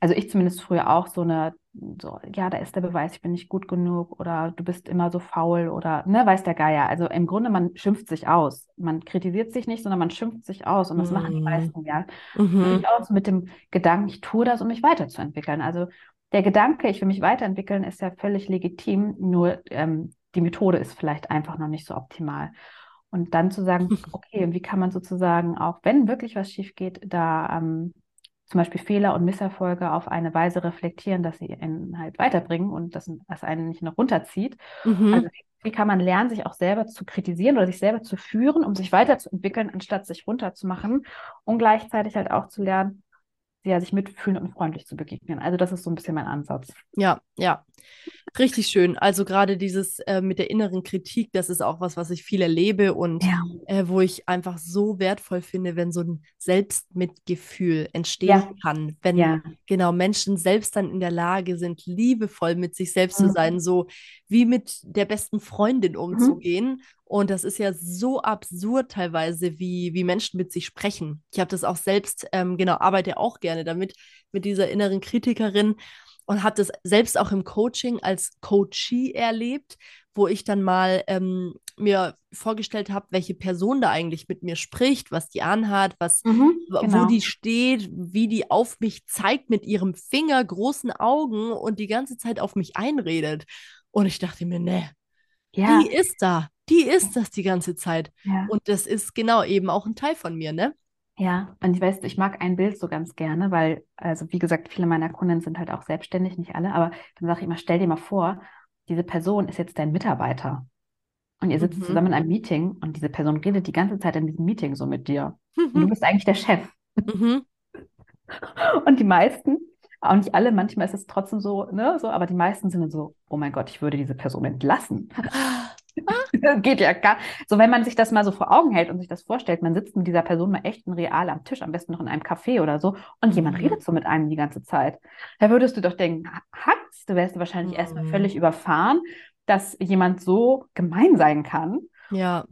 Speaker 2: also ich zumindest früher auch so eine, so, ja, da ist der Beweis, ich bin nicht gut genug oder du bist immer so faul oder, ne, weiß der Geier. Also im Grunde, man schimpft sich aus. Man kritisiert sich nicht, sondern man schimpft sich aus und das machen die
Speaker 1: Mhm.
Speaker 2: meisten, ja.
Speaker 1: Mhm.
Speaker 2: Durchaus mit dem Gedanken, ich tue das, um mich weiterzuentwickeln. Also der Gedanke, ich will mich weiterentwickeln, ist ja völlig legitim. Nur ähm, die Methode ist vielleicht einfach noch nicht so optimal. Und dann zu sagen, okay, wie kann man sozusagen auch, wenn wirklich was schief geht, da ähm, zum Beispiel Fehler und Misserfolge auf eine Weise reflektieren, dass sie einen halt weiterbringen und dass das einen nicht noch runterzieht. Mhm. Also wie, wie, kann man lernen, sich auch selber zu kritisieren oder sich selber zu führen, um sich weiterzuentwickeln, anstatt sich runterzumachen und gleichzeitig halt auch zu lernen, ja, sich mitfühlen und freundlich zu begegnen. Also das ist so ein bisschen mein Ansatz.
Speaker 1: Ja, ja. Richtig schön. Also gerade dieses äh, mit der inneren Kritik, das ist auch was, was ich viel erlebe und ja. äh, wo ich einfach so wertvoll finde, wenn so ein Selbstmitgefühl entstehen ja. kann, wenn ja. genau Menschen selbst dann in der Lage sind, liebevoll mit sich selbst mhm. zu sein, so wie mit der besten Freundin mhm. umzugehen. Mhm. Und das ist ja so absurd teilweise, wie, wie Menschen mit sich sprechen. Ich habe das auch selbst, ähm, genau, arbeite auch gerne damit, mit dieser inneren Kritikerin und habe das selbst auch im Coaching als Coachee erlebt, wo ich dann mal ähm, mir vorgestellt habe, welche Person da eigentlich mit mir spricht, was die anhat, was, mhm, genau. wo die steht, wie die auf mich zeigt mit ihrem Finger, großen Augen und die ganze Zeit auf mich einredet. Und ich dachte mir, ne, ja. die ist da, die ist das die ganze Zeit. Ja. Und das ist genau eben auch ein Teil von mir, ne?
Speaker 2: Ja, und ich weiß, ich mag ein Bild so ganz gerne, weil, also wie gesagt, viele meiner Kunden sind halt auch selbstständig, nicht alle, aber dann sage ich immer, stell dir mal vor, diese Person ist jetzt dein Mitarbeiter. Und ihr sitzt mhm. zusammen in einem Meeting und diese Person redet die ganze Zeit in diesem Meeting so mit dir. Mhm. Und du bist eigentlich der Chef. Mhm. Und die meisten, auch nicht alle, manchmal ist es trotzdem so, ne, so, aber die meisten sind dann so, oh mein Gott, ich würde diese Person entlassen. Geht ja gar. So, wenn man sich das mal so vor Augen hält und sich das vorstellt, man sitzt mit dieser Person mal echt in real am Tisch, am besten noch in einem Café oder so, und jemand mhm. redet so mit einem die ganze Zeit. Da würdest du doch denken, Hatz, du wärst wahrscheinlich mhm. erstmal völlig überfahren, dass jemand so gemein sein kann.
Speaker 1: Ja.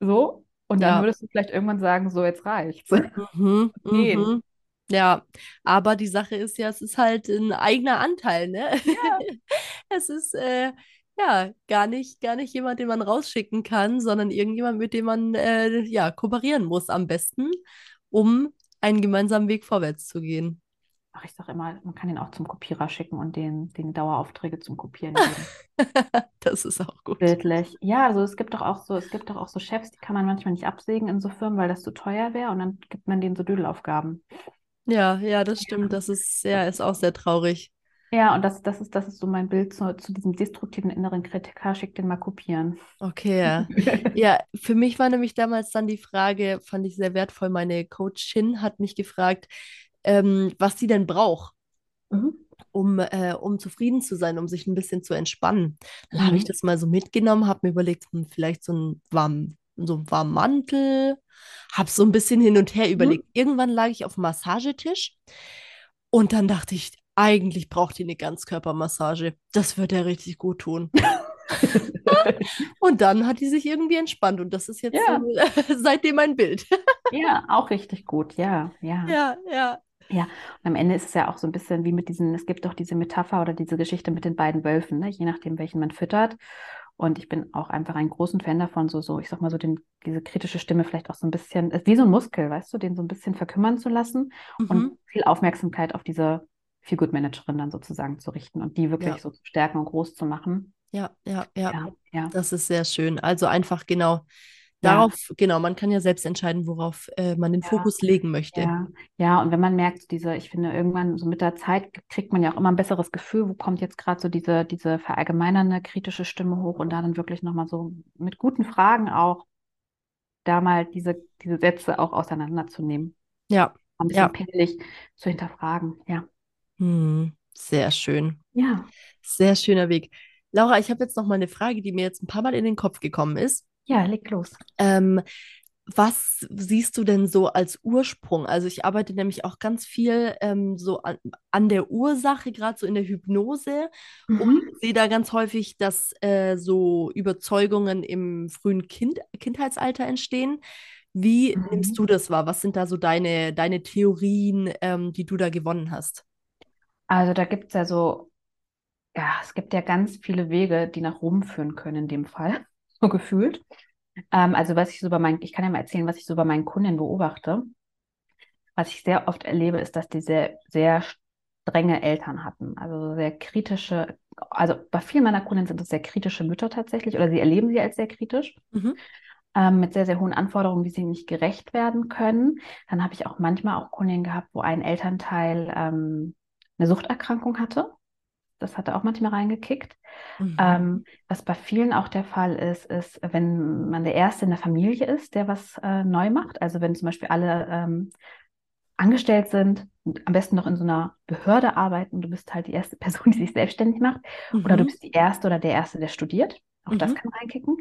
Speaker 2: So. Und dann ja. würdest du vielleicht irgendwann sagen, so, jetzt reicht's. Mhm.
Speaker 1: Mhm. Ja, aber die Sache ist ja, es ist halt ein eigener Anteil, ne? Ja. es ist, äh, ja, gar nicht, gar nicht jemand, den man rausschicken kann, sondern irgendjemand, mit dem man äh, ja, kooperieren muss am besten, um einen gemeinsamen Weg vorwärts zu gehen.
Speaker 2: Ach, ich sage immer, man kann ihn auch zum Kopierer schicken und den, den Daueraufträge zum Kopieren geben.
Speaker 1: das ist auch gut.
Speaker 2: Bildlich. Ja, also es gibt doch auch so, es gibt doch auch so Chefs, die kann man manchmal nicht absägen in so Firmen, weil das zu teuer wäre und dann gibt man denen so Dödelaufgaben.
Speaker 1: Ja, ja, das stimmt. Das ist, ja, ist auch sehr traurig.
Speaker 2: Ja, und das, das, ist, das ist so mein Bild zu, zu diesem destruktiven inneren Kritiker. Schick den mal kopieren.
Speaker 1: Okay, ja. ja, für mich war nämlich damals dann die Frage, fand ich sehr wertvoll, meine Coachin hat mich gefragt, ähm, was sie denn braucht. Mhm. Um, äh, um zufrieden zu sein, um sich ein bisschen zu entspannen. Dann mhm. habe ich das mal so mitgenommen, habe mir überlegt, hm, vielleicht so ein warm, so ein warmen Mantel, habe so ein bisschen hin und her mhm. überlegt. Irgendwann lag ich auf dem Massagetisch und dann dachte ich, eigentlich braucht die eine Ganzkörpermassage. Das wird ja richtig gut tun. und dann hat die sich irgendwie entspannt und das ist jetzt ja. äh, seitdem ein Bild.
Speaker 2: ja, auch richtig gut, ja, ja.
Speaker 1: Ja, ja.
Speaker 2: Ja, und am Ende ist es ja auch so ein bisschen wie mit diesen, es gibt doch diese Metapher oder diese Geschichte mit den beiden Wölfen, ne? je nachdem, welchen man füttert. Und ich bin auch einfach ein großen Fan davon, so, so, ich sag mal so, den, diese kritische Stimme vielleicht auch so ein bisschen, wie so ein Muskel, weißt du, den so ein bisschen verkümmern zu lassen mhm. und viel Aufmerksamkeit auf diese Feel Good Managerin dann sozusagen zu richten und die wirklich ja. so zu stärken und groß zu machen.
Speaker 1: Ja, ja, ja, ja, ja. Das ist sehr schön. Also einfach genau darauf, ja. genau, man kann ja selbst entscheiden, worauf äh, man den ja. Fokus legen möchte.
Speaker 2: Ja. ja, und wenn man merkt, diese, ich finde, irgendwann so mit der Zeit kriegt man ja auch immer ein besseres Gefühl, wo kommt jetzt gerade so diese, diese verallgemeinernde kritische Stimme hoch und da dann wirklich nochmal so mit guten Fragen auch da mal diese, diese Sätze auch auseinanderzunehmen.
Speaker 1: Ja.
Speaker 2: Ein bisschen ja. pingelig zu hinterfragen, ja.
Speaker 1: Hm, sehr schön.
Speaker 2: Ja.
Speaker 1: Sehr schöner Weg. Laura, ich habe jetzt noch mal eine Frage, die mir jetzt ein paar Mal in den Kopf gekommen ist.
Speaker 2: Ja, leg los.
Speaker 1: Ähm, was siehst du denn so als Ursprung? Also ich arbeite nämlich auch ganz viel ähm, so an, an, der Ursache, gerade so in der Hypnose mhm. und sehe da ganz häufig, dass äh, so Überzeugungen im frühen kind Kindheitsalter entstehen. Wie mhm. nimmst du das wahr? Was sind da so deine, deine Theorien, ähm, die du da gewonnen hast?
Speaker 2: Also da gibt es ja so, ja, es gibt ja ganz viele Wege, die nach Rom führen können in dem Fall, so gefühlt. Ähm, also was ich so bei meinen, ich kann ja mal erzählen, was ich so bei meinen Kunden beobachte. Was ich sehr oft erlebe, ist, dass die sehr, sehr strenge Eltern hatten, also sehr kritische also bei vielen meiner Kunden sind das sehr kritische Mütter tatsächlich oder sie erleben sie als sehr kritisch.
Speaker 1: Mhm.
Speaker 2: Ähm, mit sehr, sehr hohen Anforderungen, die sie nicht gerecht werden können. Dann habe ich auch manchmal auch Kundinnen gehabt, wo ein Elternteil ähm, eine Suchterkrankung hatte. Das hatte auch manchmal reingekickt.
Speaker 1: Mhm.
Speaker 2: Ähm, was bei vielen auch der Fall ist, ist, wenn man der Erste in der Familie ist, der was äh, neu macht. Also wenn zum Beispiel alle ähm, angestellt sind, am besten noch in so einer Behörde arbeiten, du bist halt die erste Person, die sich selbstständig macht,
Speaker 1: Mhm.
Speaker 2: oder du bist die Erste oder der Erste, der studiert. Auch das
Speaker 1: Mhm.
Speaker 2: kann reinkicken.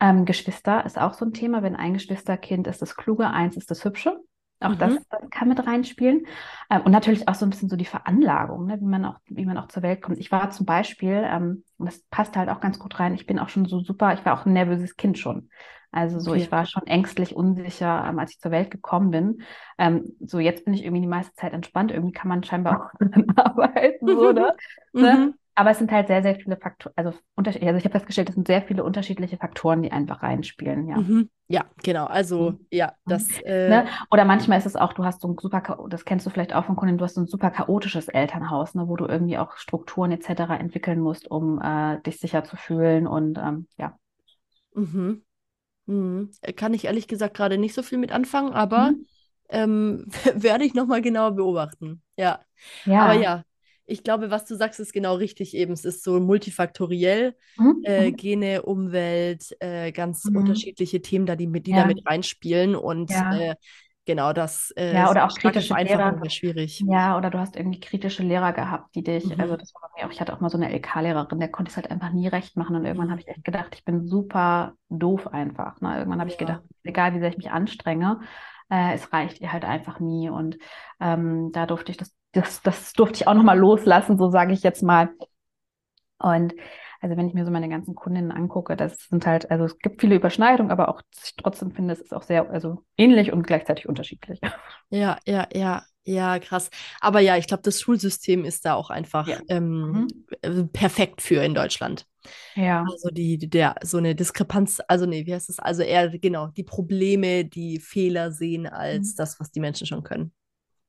Speaker 2: Ähm, Geschwister ist auch so ein Thema. Wenn ein Geschwisterkind ist das Kluge, eins ist das Hübsche. Auch das
Speaker 1: Mhm.
Speaker 2: äh, kann mit reinspielen. Ähm, und natürlich auch so ein bisschen so die Veranlagung, ne, wie man auch, wie man auch zur Welt kommt. Ich war zum Beispiel, ähm, und das passt halt auch ganz gut rein, ich bin auch schon so super, ich war auch ein nervöses Kind schon. Also so,
Speaker 1: Okay.
Speaker 2: ich war schon ängstlich, unsicher, ähm, als ich zur Welt gekommen bin. Ähm, so, jetzt bin ich irgendwie die meiste Zeit entspannt. Irgendwie kann man scheinbar auch arbeiten, so, ne? ne?
Speaker 1: Mhm.
Speaker 2: Aber es sind halt sehr, sehr viele Faktoren, also, also ich habe festgestellt, es sind sehr viele unterschiedliche Faktoren, die einfach reinspielen, ja.
Speaker 1: Mhm. Ja, genau. Also,
Speaker 2: Mhm.
Speaker 1: ja, das. Äh,
Speaker 2: Ne? Oder manchmal ist es auch, du hast so ein super, das kennst du vielleicht auch von Kunden, du hast so ein super chaotisches Elternhaus, ne, wo du irgendwie auch Strukturen etc. entwickeln musst, um äh, dich sicher zu fühlen und ähm, ja.
Speaker 1: Mhm. Mhm. Kann ich ehrlich gesagt gerade nicht so viel mit anfangen, aber
Speaker 2: Mhm.
Speaker 1: ähm, werde ich nochmal genauer beobachten. Ja.
Speaker 2: Ja.
Speaker 1: Aber ja, ich glaube, was du sagst, ist genau richtig eben. Es ist so multifaktoriell.
Speaker 2: Mhm.
Speaker 1: Äh,
Speaker 2: Mhm.
Speaker 1: Gene, Umwelt, äh, ganz
Speaker 2: Mhm.
Speaker 1: unterschiedliche Themen, da, die, mit, die
Speaker 2: Ja.
Speaker 1: da mit reinspielen. Und
Speaker 2: Ja.
Speaker 1: äh, genau das äh,
Speaker 2: Ja, oder auch kritische Lehrer.
Speaker 1: schwierig.
Speaker 2: Ja, oder du hast irgendwie kritische Lehrer gehabt, die dich,
Speaker 1: Mhm.
Speaker 2: also das war bei mir auch, ich hatte auch mal so eine LK-Lehrerin, der konnte es halt einfach nie recht machen und irgendwann
Speaker 1: Mhm.
Speaker 2: habe ich echt gedacht, ich bin super doof einfach. Ne? Irgendwann habe ich
Speaker 1: Ja.
Speaker 2: gedacht, egal wie sehr ich mich anstrenge, äh, es reicht ihr halt einfach nie und ähm, da durfte ich das, das, das durfte ich auch nochmal loslassen, so sage ich jetzt mal. Und also wenn ich mir so meine ganzen Kundinnen angucke, das sind halt, also es gibt viele Überschneidungen, aber auch ich trotzdem finde, es ist auch sehr, also ähnlich und gleichzeitig unterschiedlich.
Speaker 1: Ja, ja, ja, ja, krass. Aber ja, ich glaube, das Schulsystem ist da auch einfach
Speaker 2: Ja.
Speaker 1: ähm, äh, perfekt für in Deutschland.
Speaker 2: Ja.
Speaker 1: Also die, der, so eine Diskrepanz, also nee, wie heißt das? Also eher, genau, die Probleme, die Fehler sehen als
Speaker 2: Mhm.
Speaker 1: das, was die Menschen schon können.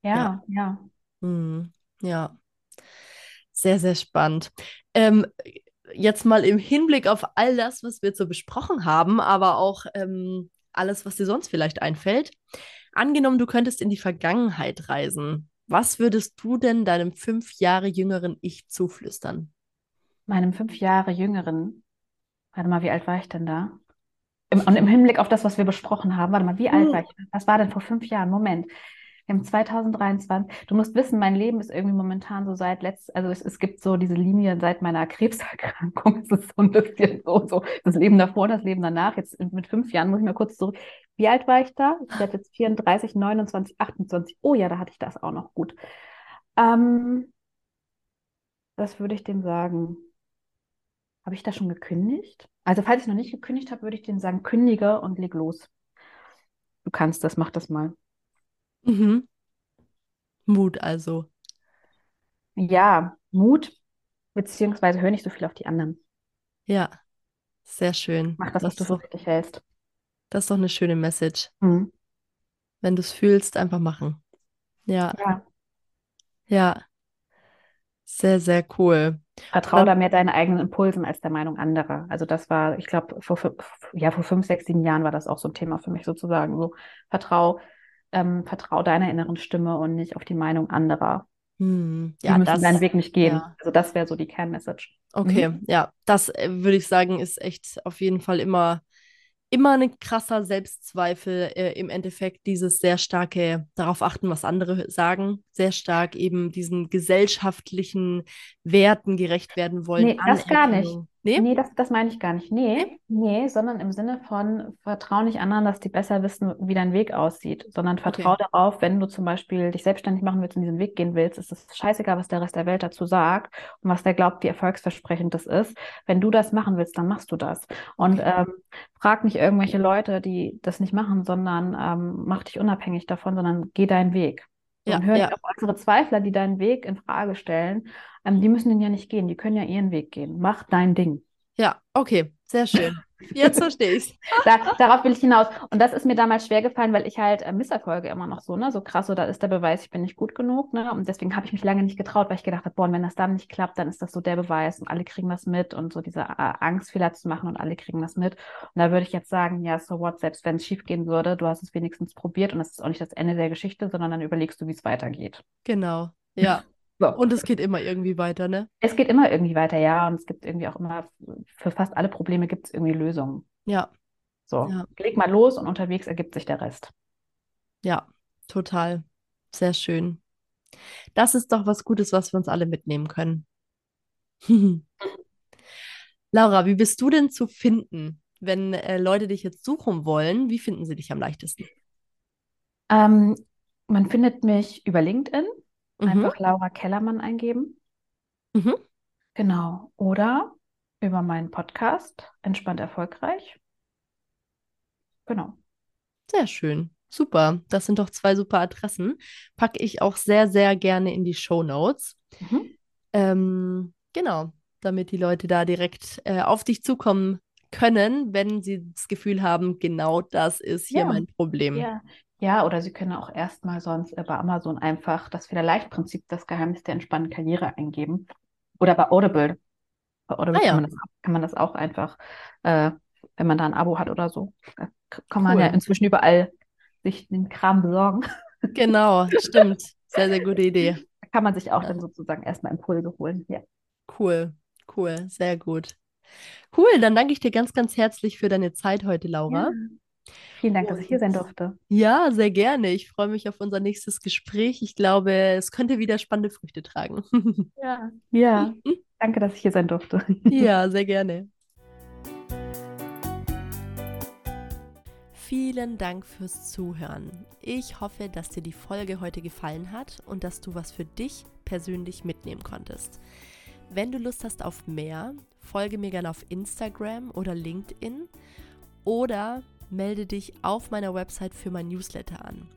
Speaker 2: Ja, ja.
Speaker 1: Mhm. Ja, sehr, sehr spannend. Ähm, jetzt mal im Hinblick auf all das, was wir so besprochen haben, aber auch ähm, alles, was dir sonst vielleicht einfällt. Angenommen, du könntest in die Vergangenheit reisen. Was würdest du denn deinem fünf Jahre jüngeren Ich zuflüstern?
Speaker 2: Meinem fünf Jahre jüngeren, warte mal, wie alt war ich denn da? Im, und im Hinblick auf das, was wir besprochen haben, warte mal, wie alt
Speaker 1: Hm.
Speaker 2: war ich? Was war denn vor fünf Jahren? Moment. Wir haben 2023. Du musst wissen, mein Leben ist irgendwie momentan so seit letzt, also es, es gibt so diese Linie seit meiner Krebserkrankung. Es ist so ein bisschen so, so das Leben davor, das Leben danach. Jetzt mit fünf Jahren muss ich mal kurz zurück. Wie alt war ich da? Ich werde jetzt 34, 29, 28. Oh ja, da hatte ich das auch noch gut. Ähm, was würde ich dem sagen? Habe ich da schon gekündigt? Also, falls ich noch nicht gekündigt habe, würde ich dem sagen, kündige und leg los. Du kannst das, mach das mal.
Speaker 1: Mhm. Mut also.
Speaker 2: Ja, Mut, beziehungsweise hör nicht so viel auf die anderen.
Speaker 1: Ja, sehr schön.
Speaker 2: Mach das, was
Speaker 1: Das
Speaker 2: du
Speaker 1: ist
Speaker 2: für
Speaker 1: doch,
Speaker 2: richtig hältst.
Speaker 1: das ist doch eine schöne Message.
Speaker 2: Mhm.
Speaker 1: Wenn du es fühlst, einfach machen. Ja,
Speaker 2: Ja,
Speaker 1: ja, sehr, sehr cool.
Speaker 2: vertrau da mehr deinen eigenen Impulsen als der Meinung anderer. Also das war, ich glaube, vor, ja, vor fünf, sechs, sieben Jahren war das auch so ein Thema für mich sozusagen. So, vertrau, ähm, vertrau deiner inneren Stimme und nicht auf die Meinung anderer.
Speaker 1: hm,
Speaker 2: Die
Speaker 1: ja,
Speaker 2: müssen deinen
Speaker 1: das,
Speaker 2: Weg nicht gehen.
Speaker 1: ja.
Speaker 2: Also das wäre so die Kernmessage.
Speaker 1: Okay,
Speaker 2: Mhm.
Speaker 1: ja, das äh, würde ich sagen, ist echt auf jeden Fall immer, immer ein krasser Selbstzweifel äh, im Endeffekt, dieses sehr starke darauf achten, was andere sagen, sehr stark eben diesen gesellschaftlichen Werten gerecht werden wollen,
Speaker 2: Nee, das gar nicht.
Speaker 1: Nee?
Speaker 2: Nee, das, das meine ich gar nicht.
Speaker 1: Nee?
Speaker 2: Nee, nee, sondern im Sinne von vertrau nicht anderen, dass die besser wissen, wie dein Weg aussieht, sondern vertrau
Speaker 1: Okay.
Speaker 2: darauf, wenn du zum Beispiel dich selbstständig machen willst und diesen Weg gehen willst, ist es scheißegal, was der Rest der Welt dazu sagt und was der glaubt, wie erfolgsversprechend das ist. Wenn du das machen willst, dann machst du das. Und
Speaker 1: Okay.
Speaker 2: ähm, frag nicht irgendwelche Leute, die das nicht machen, sondern ähm, mach dich unabhängig davon, sondern geh deinen Weg.
Speaker 1: Ja,
Speaker 2: und hör
Speaker 1: ja,
Speaker 2: auf unsere Zweifler, die deinen Weg in Frage stellen. Ähm, die müssen den ja nicht gehen, die können ja ihren Weg gehen. Mach dein Ding.
Speaker 1: ja, okay, sehr schön. Jetzt verstehe ich
Speaker 2: da, Darauf will ich hinaus. Und das ist mir damals schwer gefallen, weil ich halt äh, Misserfolge immer noch so, ne, so krass, so da ist der Beweis, ich bin nicht gut genug, ne? Und deswegen habe ich mich lange nicht getraut, weil ich gedacht habe, boah, wenn das dann nicht klappt, dann ist das so der Beweis und alle kriegen das mit und so diese äh, Angst, Fehler zu machen und alle kriegen das mit. Und da würde ich jetzt sagen, ja, so what, selbst wenn es schief gehen würde, du hast es wenigstens probiert und das ist auch nicht das Ende der Geschichte, sondern dann überlegst du, wie es weitergeht.
Speaker 1: Genau, ja. So. Und es geht immer irgendwie weiter, ne?
Speaker 2: Es geht immer irgendwie weiter, ja. Und es gibt irgendwie auch immer, für fast alle Probleme gibt es irgendwie Lösungen.
Speaker 1: Ja.
Speaker 2: So, ja. leg mal los und unterwegs ergibt sich der Rest.
Speaker 1: Ja, total. Sehr schön. Das ist doch was Gutes, was wir uns alle mitnehmen können. Laura, wie bist du denn zu finden, wenn äh, Leute dich jetzt suchen wollen? Wie finden sie dich am leichtesten?
Speaker 2: Ähm, man findet mich über LinkedIn. Mhm. Einfach Laura Kellermann eingeben. Mhm. Genau. Oder über meinen Podcast Entspannt Erfolgreich. Genau.
Speaker 1: Sehr schön. Super. Das sind doch zwei super Adressen. Packe ich auch sehr, sehr gerne in die Show Notes. Mhm. Ähm, genau, damit die Leute da direkt äh, auf dich zukommen können, wenn sie das Gefühl haben, genau das ist hier ja. mein Problem.
Speaker 2: Ja. Ja, oder sie können auch erstmal sonst bei Amazon einfach das Federleicht-Prinzip, das Geheimnis der entspannten Karriere eingeben. Oder bei Audible. Bei Audible ah, ja. kann, man das, kann, man das, auch einfach, äh, wenn man da ein Abo hat oder so, kann man cool. ja inzwischen überall sich den Kram besorgen.
Speaker 1: Genau, stimmt. Sehr, sehr gute Idee.
Speaker 2: Da kann man sich auch ja. dann sozusagen erstmal Impulse holen. Ja.
Speaker 1: Cool, cool, sehr gut. Cool, dann danke ich dir ganz, ganz herzlich für deine Zeit heute, Laura.
Speaker 2: Ja. Vielen Dank, dass ich hier sein durfte.
Speaker 1: Ja, sehr gerne. Ich freue mich auf unser nächstes Gespräch. Ich glaube, es könnte wieder spannende Früchte tragen.
Speaker 2: Ja, ja. Danke, dass ich hier sein durfte.
Speaker 1: Ja, sehr gerne. Vielen Dank fürs Zuhören. Ich hoffe, dass dir die Folge heute gefallen hat und dass du was für dich persönlich mitnehmen konntest. Wenn du Lust hast auf mehr, folge mir gerne auf Instagram oder LinkedIn oder melde dich auf meiner Website für mein Newsletter an.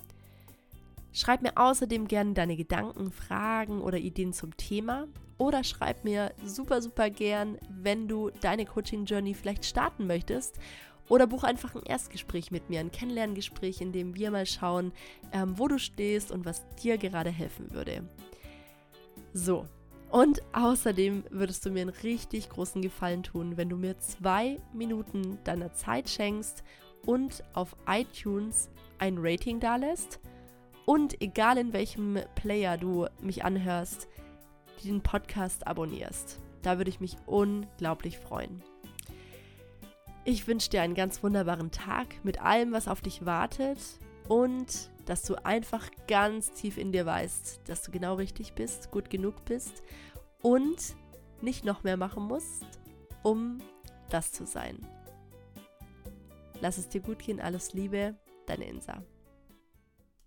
Speaker 1: Schreib mir außerdem gerne deine Gedanken, Fragen oder Ideen zum Thema oder schreib mir super, super gern, wenn du deine Coaching Journey vielleicht starten möchtest oder buch einfach ein Erstgespräch mit mir, ein Kennenlerngespräch, in dem wir mal schauen, ähm, wo du stehst und was dir gerade helfen würde. So, und außerdem würdest du mir einen richtig großen Gefallen tun, wenn du mir zwei Minuten deiner Zeit schenkst und auf iTunes ein Rating dalässt. Und egal in welchem Player du mich anhörst, den Podcast abonnierst. Da würde ich mich unglaublich freuen. Ich wünsche dir einen ganz wunderbaren Tag mit allem, was auf dich wartet und dass du einfach ganz tief in dir weißt, dass du genau richtig bist, gut genug bist und nicht noch mehr machen musst, um das zu sein. Lass es dir gut gehen, alles Liebe, deine Insa.